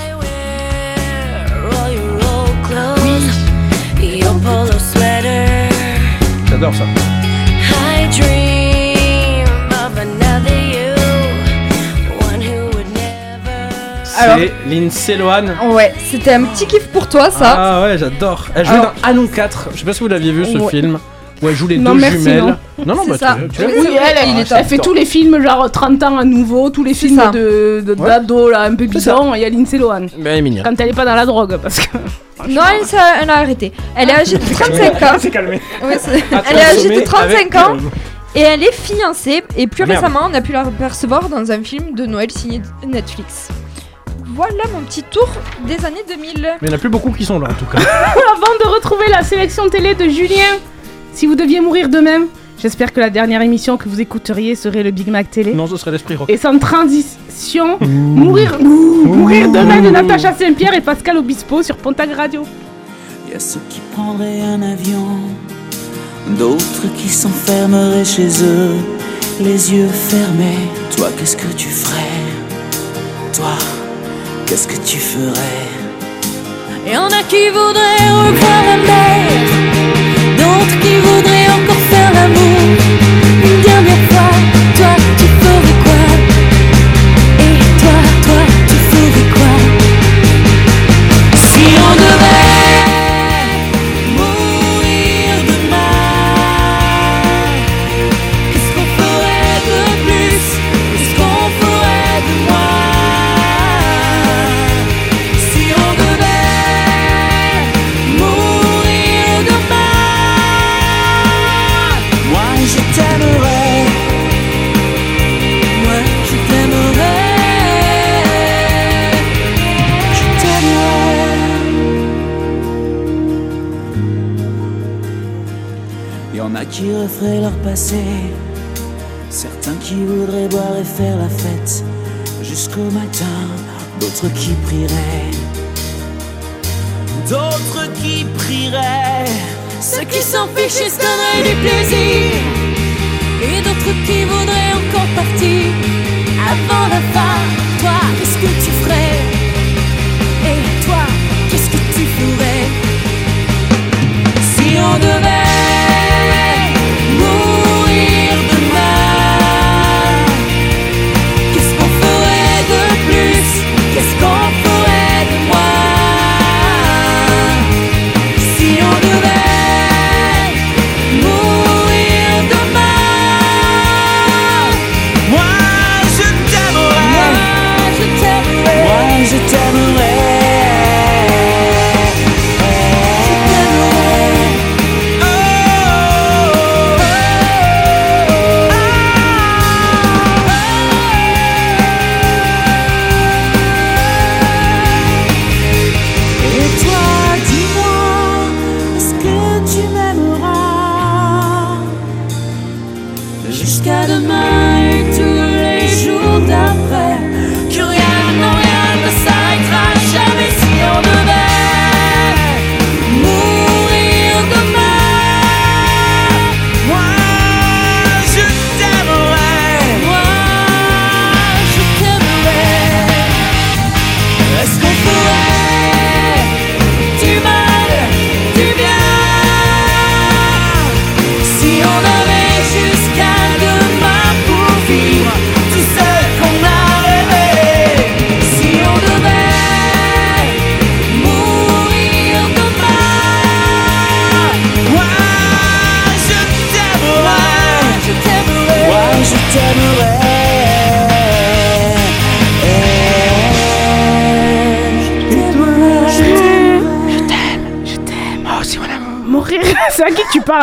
Never. Alors- C'est Lindsay Lohan. Ouais, c'était un petit kiff pour toi, ça. Ah ouais, j'adore. Elle jouait Alors- dans Anon 4, je sais pas si vous l'aviez vu ce Ouais. film, où elle joue les Non, deux merci, jumelles. non. non, non, C'est bah ça. tu, tu Oui, elle, elle, est elle fait tous les films, genre 30 ans à nouveau, tous les films ça. de de- Ouais. d'ado, là, un peu ça. bidon, il y a Lindsay Lohan. Mais elle est mignonne. Quand elle est pas dans la drogue, parce que. Non, elle, s'est- elle a arrêté. Elle est âgée de 35 ans. C'est calmé. Ouais, c'est- Ah, elle est âgée de 35 avec, ans et elle est fiancée. Et plus Ah, merde. récemment, on a pu la percevoir dans un film de Noël signé Netflix. Voilà mon petit tour des années 2000. Mais il n'y en a plus beaucoup qui sont là en tout cas. Avant de retrouver la sélection télé de Julien, si vous deviez mourir de même, j'espère que la dernière émission que vous écouteriez serait le Big Mac télé. non, ce serait l'esprit rock. Et sans transition, mourir, ouh, mourir demain de Natacha Saint-Pierre et Pascal Obispo sur Pontac Radio. Y a ceux qui prendraient un avion, d'autres qui s'enfermeraient chez eux, les yeux fermés. Toi, qu'est-ce que tu ferais? Toi, qu'est-ce que tu ferais? Y en a qui voudraient revoir la leur passé, certains qui voudraient boire et faire la fête jusqu'au matin, d'autres qui prieraient, d'autres qui prieraient. Ceux qui s'en fichent et se donneraient du plaisir. Et d'autres qui voudraient encore partir Avant la fin. Toi, qu'est-ce que tu ferais? Et toi, qu'est-ce que tu ferais? Si on devait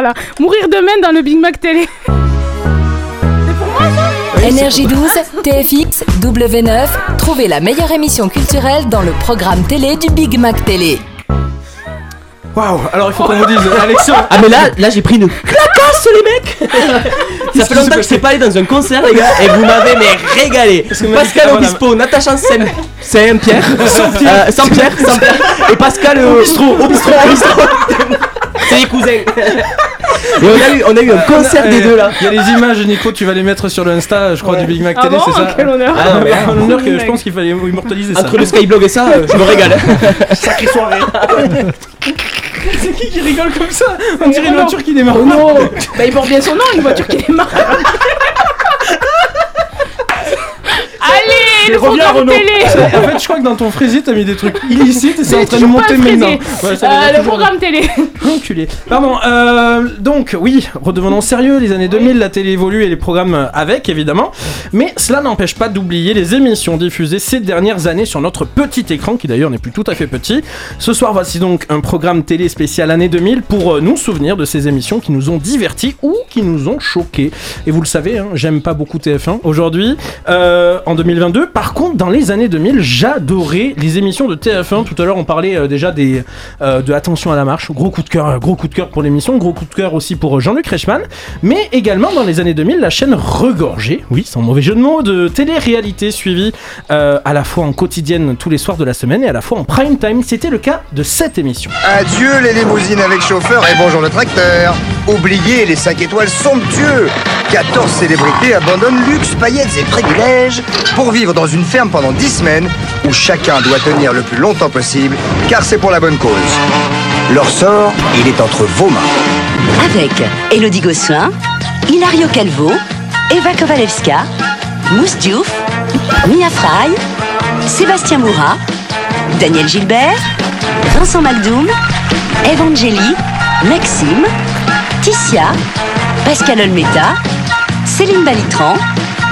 parles là Mourir demain dans le Big Mac télé. Énergie 12, TFX, W9, trouvez la meilleure émission culturelle dans le programme télé du Big Mac Télé. Waouh, alors il faut qu'on vous dise, Alexandre. Ah mais là, là j'ai pris une clacasse les mecs. Ça fait longtemps que je sais pas aller dans un concert les gars et vous m'avez mais régalé. Pascal Ah. Obispo, Natacha Saint- Saint-Pierre Saint-Pierre. Euh, Saint-Pierre, Saint-Pierre et Pascal euh, Obistro Obistro Obistro C'est les cousins Et on a eu, on a eu un concert des deux là Il y a les images, Nico, tu vas les mettre sur le Insta, je crois, du Big Mac Ah Télé, bon c'est ça Quel honneur. Ah non, mais Ah, un honneur que je pense qu'il fallait immortaliser ça. Entre le Skyblog et ça, euh, je me régale Sacrée soirée. C'est qui qui rigole comme ça On dirait une voiture qui démarre. Oh non Bah il porte bien son nom, une voiture qui démarre. Allez, le reviens, programme Renaud. télé En fait, je crois que dans ton fraisier, t'as mis des trucs illicites et c'est en train de monter maintenant. Euh, Le programme télé. Enculé. Pardon, euh, donc oui, redevenons sérieux, les années 2000, la télé évolue et les programmes avec, évidemment. Mais cela n'empêche pas d'oublier les émissions diffusées ces dernières années sur notre petit écran, qui d'ailleurs n'est plus tout à fait petit. Ce soir, voici donc un programme télé spécial année 2000 pour euh, nous souvenir de ces émissions qui nous ont divertis ou qui nous ont choqués. Et vous le savez, hein, j'aime pas beaucoup TF1 aujourd'hui, euh, en 2022. Par contre, dans les années 2000, j'adorais les émissions de TF1. Tout à l'heure, on parlait euh, déjà des, euh, de Attention à la marche. Gros coup de cœur, euh, gros coup de cœur pour l'émission, gros coup de cœur aussi pour Jean-Luc Reichmann. Mais également dans les années 2000, la chaîne regorgeait, oui, sans mauvais jeu de mots, de télé-réalité suivie à la fois en quotidienne tous les soirs de la semaine et à la fois en prime time. C'était le cas de cette émission. Adieu les limousines avec chauffeur et bonjour le tracteur. Oubliez les 5 étoiles somptueux. 14 célébrités abandonnent luxe, paillettes et privilèges pour vivre dans une ferme pendant 10 semaines où chacun doit tenir le plus longtemps possible car c'est pour la bonne cause. Leur sort, il est entre vos mains. Avec Elodie Gossuin, Hilario Calvo, Eva Kovalevska, Mousse Diouf, Mia Fry, Sébastien Moura, Daniel Gilbert, Vincent Maldoum, Evangélie, Maxime, Ticia, Pascal Olmeta, Céline Balitran,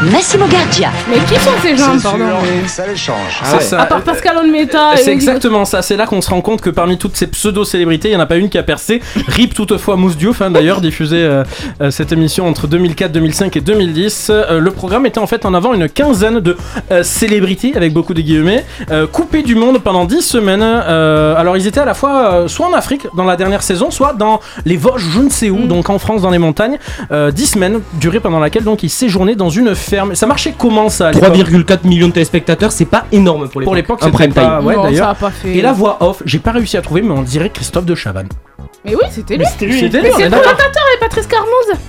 Massimo Gardia. Mais qui sont ces gens, pardon Ça les change. C'est ça. À part Pascal Olmeta et C'est exactement ça, c'est là qu'on se rend compte que parmi toutes ces pseudo-célébrités, il n'y en a pas une qui a percé. RIP toutefois Mousse Diouf, hein, d'ailleurs, diffusé euh, euh, cette émission entre 2004, 2005 et 2010. Euh, le programme était en fait en avant une quinzaine de euh, célébrités, avec beaucoup de guillemets, euh, coupées du monde pendant 10 semaines. Euh, alors ils étaient à la fois euh, soit en Afrique dans la dernière saison, soit dans les Vosges, je ne sais où, donc en France, dans les montagnes. Euh, 10 semaines, durée pendant laquelle donc ils séjournaient dans une ferme. Ça marchait comment ça à l'époque 3,4 millions de téléspectateurs, c'est pas énorme pour l'époque. Pour l'époque, un c'était prime pas- time. ouais, Non, d'ailleurs. ça a pas fait. Et la voix off, j'ai pas réussi à trouver, mais on dirait Christophe de Chavannes. Mais oui, c'était lui. C'était lui. C'était c'est le présentateur et Patrice Carmouze.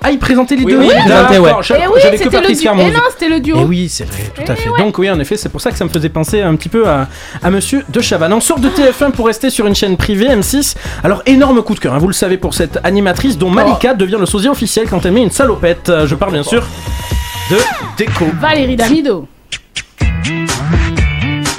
Ah, il présentait les Oui, deux oui, il présentait, ouais. D'accord, je- Eh oui, J'avais que c'était le Patrice duo. Carmouze. Eh non, c'était le duo. Et oui, c'est vrai, tout à fait. Donc oui, en effet, c'est pour ça que ça me faisait penser un petit peu à, à Monsieur de Chavannes. On sort de TF1 pour rester sur une chaîne privée, M6. Alors, énorme coup de cœur, hein, vous le savez, pour cette animatrice dont Malika devient le sosie officiel quand elle met une salopette. Je parle bien sûr de Déco. Valérie Damido.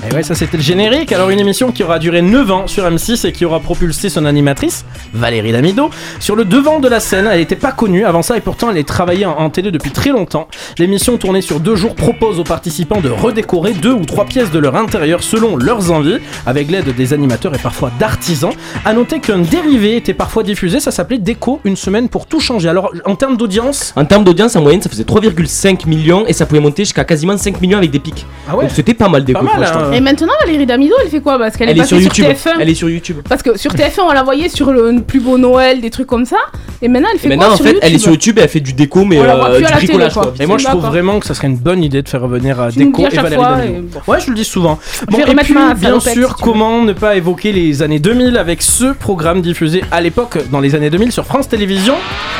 Et ouais, ça c'était le générique. Alors une émission qui aura duré 9 ans sur M6 et qui aura propulsé son animatrice, Valérie Damido, sur le devant de la scène. Elle n'était pas connue avant ça et pourtant elle est travaillée en, en télé depuis très longtemps. L'émission tournée sur deux jours propose aux participants de redécorer deux ou trois pièces de leur intérieur selon leurs envies, avec l'aide des animateurs et parfois d'artisans. À noter qu'un dérivé était parfois diffusé, ça s'appelait Déco, une semaine pour tout changer. Alors en termes d'audience, En termes d'audience, en moyenne, ça faisait 3,5 millions et ça pouvait monter jusqu'à quasiment 5 millions avec des pics. Ah ouais? Donc c'était pas mal des Pas mal, franchement. hein. Et maintenant, Valérie Damido, elle fait quoi? Parce qu'elle est, Elle est passée sur sur, YouTube. TF1. Elle est sur YouTube. Parce que sur TF1, on la voyait sur le plus beau Noël, des trucs comme ça. Et maintenant, elle fait maintenant, quoi en sur fait, YouTube elle est sur YouTube et elle fait du déco, mais euh, à du télé, bricolage. quoi. quoi. Et moi, je trouve vraiment que ça serait une bonne idée de faire revenir à Tu Déco et chaque Valérie fois, Damido. et bon. Ouais, je le dis souvent. Vais et puis, bien sûr, comment ne pas évoquer les années 2000 avec ce programme diffusé à l'époque, dans les années 2000, sur France Télévisions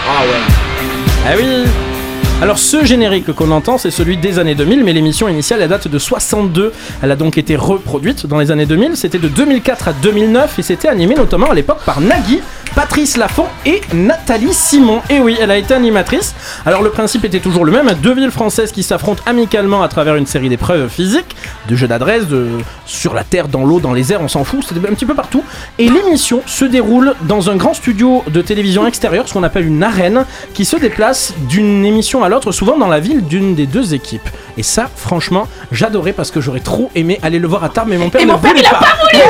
Ah ouais. Ah oui alors ce générique qu'on entend c'est celui des années 2000 mais l'émission initiale elle date de 62 elle a donc été reproduite dans les années 2000 c'était de 2004 à 2009 et c'était animé notamment à l'époque par Nagui, Patrice Laffont et Nathalie Simon. Et oui elle a été animatrice. Alors le principe était toujours le même. Deux villes françaises qui s'affrontent amicalement à travers une série d'épreuves physiques de jeux d'adresse de... sur la terre, dans l'eau, dans les airs on s'en fout. C'était un petit peu partout. Et l'émission se déroule dans un grand studio de télévision extérieur ce qu'on appelle une arène qui se déplace d'une émission à l'autre, souvent dans la ville d'une des deux équipes. Et ça, franchement, j'adorais parce que j'aurais trop aimé aller le voir à Tarbes, mais mon père Et ne mon père, voulait il a pas. pas voulu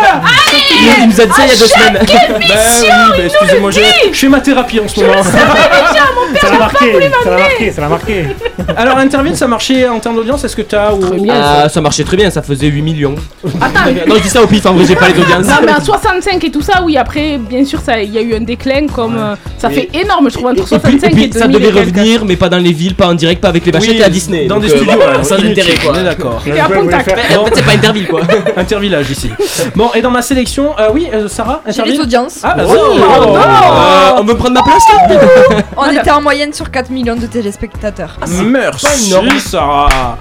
Il il nous a dit ça il y a deux Ah, semaines. quelle Ben mission, oui, ben nous excusez-moi, le je, je fais ma thérapie en ce moment. savais déjà, mon père Ça l'a marqué, ça l'a marqué, ça l'a marqué. Alors, Interville, ça marchait en termes d'audience Est-ce que tu as. Ou... Ah, ça marchait très bien, ça faisait 8 millions. Attends. Non, je dis ça au pif, en vrai, j'ai pas les audiences. Non mais à 65 et tout ça, oui après bien sûr ça, il y a eu un déclin comme euh, ça Oui. fait énorme je trouve entre Et puis, 65 et puis, et 2000 ça devait revenir, mais pas dans les villes, pas en direct, pas avec les vachettes Oui, et à Disney. Dans Donc, des euh, studios, euh, sans intérêt quoi. On est d'accord. Et à Pontac. En fait, c'est pas Interville quoi. Intervillage ici. Bon, et dans ma sélection, euh, oui, euh, Sarah J'ai Interville les audiences. Ah, bah, Oh, pardon. Euh, on veut prendre ma place là On était en moyenne sur 4 millions de téléspectateurs. Merci, énorme. Sarah.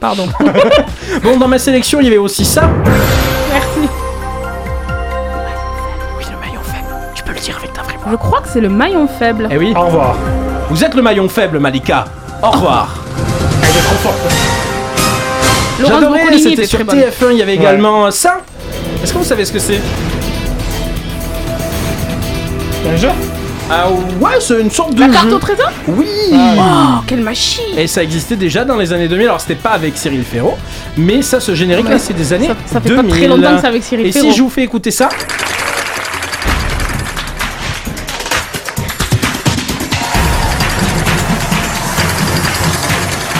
Pardon. Bon, dans ma sélection, il y avait aussi ça. Merci. Oui, le maillon faible. Tu peux le dire avec ta vraie voix. Je crois que c'est le maillon faible. Eh oui. Au revoir. Vous êtes le maillon faible, Malika. Au revoir. Laurence J'adorais, Boccolini c'était était sur très bonne. TF1, il y avait également ça. Est-ce que vous savez ce que c'est? Un jeu? Ah ouais, c'est une sorte de La jeu. carte au trésor? Oui Oh quelle machine Et ça existait déjà dans les années 2000. Alors c'était pas avec Cyril Ferraud, mais ça, ce générique là, Ouais. c'est des années Ça- ça fait 2000. pas très longtemps que c'est avec Cyril Et Ferraud. si je vous fais écouter ça?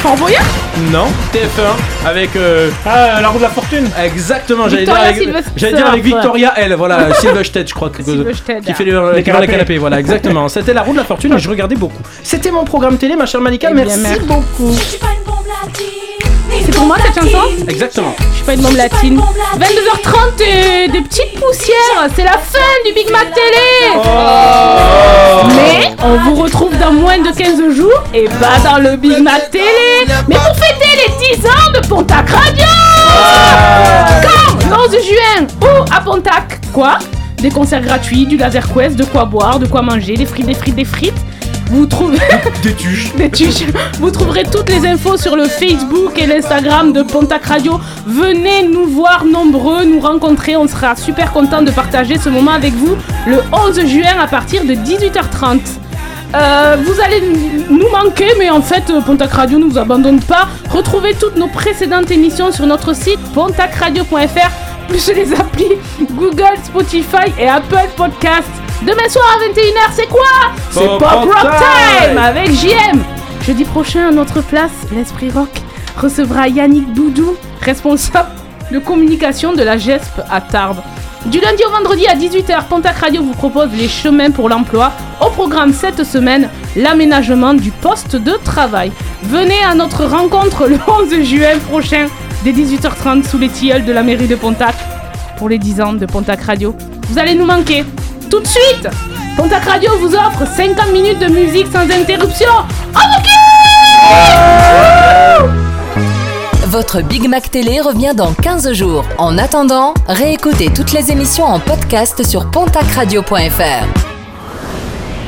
Fort Boyard Non, TF1 avec. euh, Ah, la roue de la fortune Exactement, j'allais dire, Victoria avec, j'allais dire avec Victoria, elle, voilà, Silverstedt, je crois que. Silverstedt. Qui fait les, Les qui vend les canapés. canapés, voilà, exactement. C'était la roue de la fortune et je regardais beaucoup. C'était mon programme télé, ma chère Malika, Eh bien, merci, merci. beaucoup. C'est pour moi cette chanson Exactement. Je suis pas une bombe latine. 22h30 et des petites poussières, c'est la fin du Big Mac Télé. Oh. Mais on vous retrouve dans moins de 15 jours et pas dans le Big Mac Télé. Mais pour fêter les 10 ans de Pontac Radio. Quand Le 11 juin Où À Pontac. Quoi? Des concerts gratuits, du laser quest, de quoi boire, de quoi manger, des frites, des frites, des frites vous trouvez Des tuches. des tuches. Vous trouverez toutes les infos sur le Facebook et l'Instagram de Pontac Radio. Venez nous voir nombreux, nous rencontrer. On sera super content de partager ce moment avec vous le 11 juin à partir de 18h30. Euh, vous allez nous manquer, mais en fait, euh, Pontac Radio ne vous abandonne pas. Retrouvez toutes nos précédentes émissions sur notre site pontacradio.fr, plus les applis Google, Spotify et Apple Podcasts. Demain soir à 21h, c'est quoi? C'est Pop Pop Rock Time Time avec JM. Jeudi prochain, à notre place, l'Esprit Rock recevra Yannick Doudou, responsable de communication de la GESP à Tarbes. Du lundi au vendredi à 18h, Pontac Radio vous propose les chemins pour l'emploi. Au programme cette semaine, l'aménagement du poste de travail. Venez à notre rencontre le 11 juin prochain, dès 18h30, sous les tilleuls de la mairie de Pontac, pour les 10 ans de Pontac Radio. Vous allez nous manquer. Tout de suite, Pontac Radio vous offre 50 minutes de musique sans interruption. Votre Big Mac Télé revient dans 15 jours. En attendant, réécoutez toutes les émissions en podcast sur pontacradio.fr.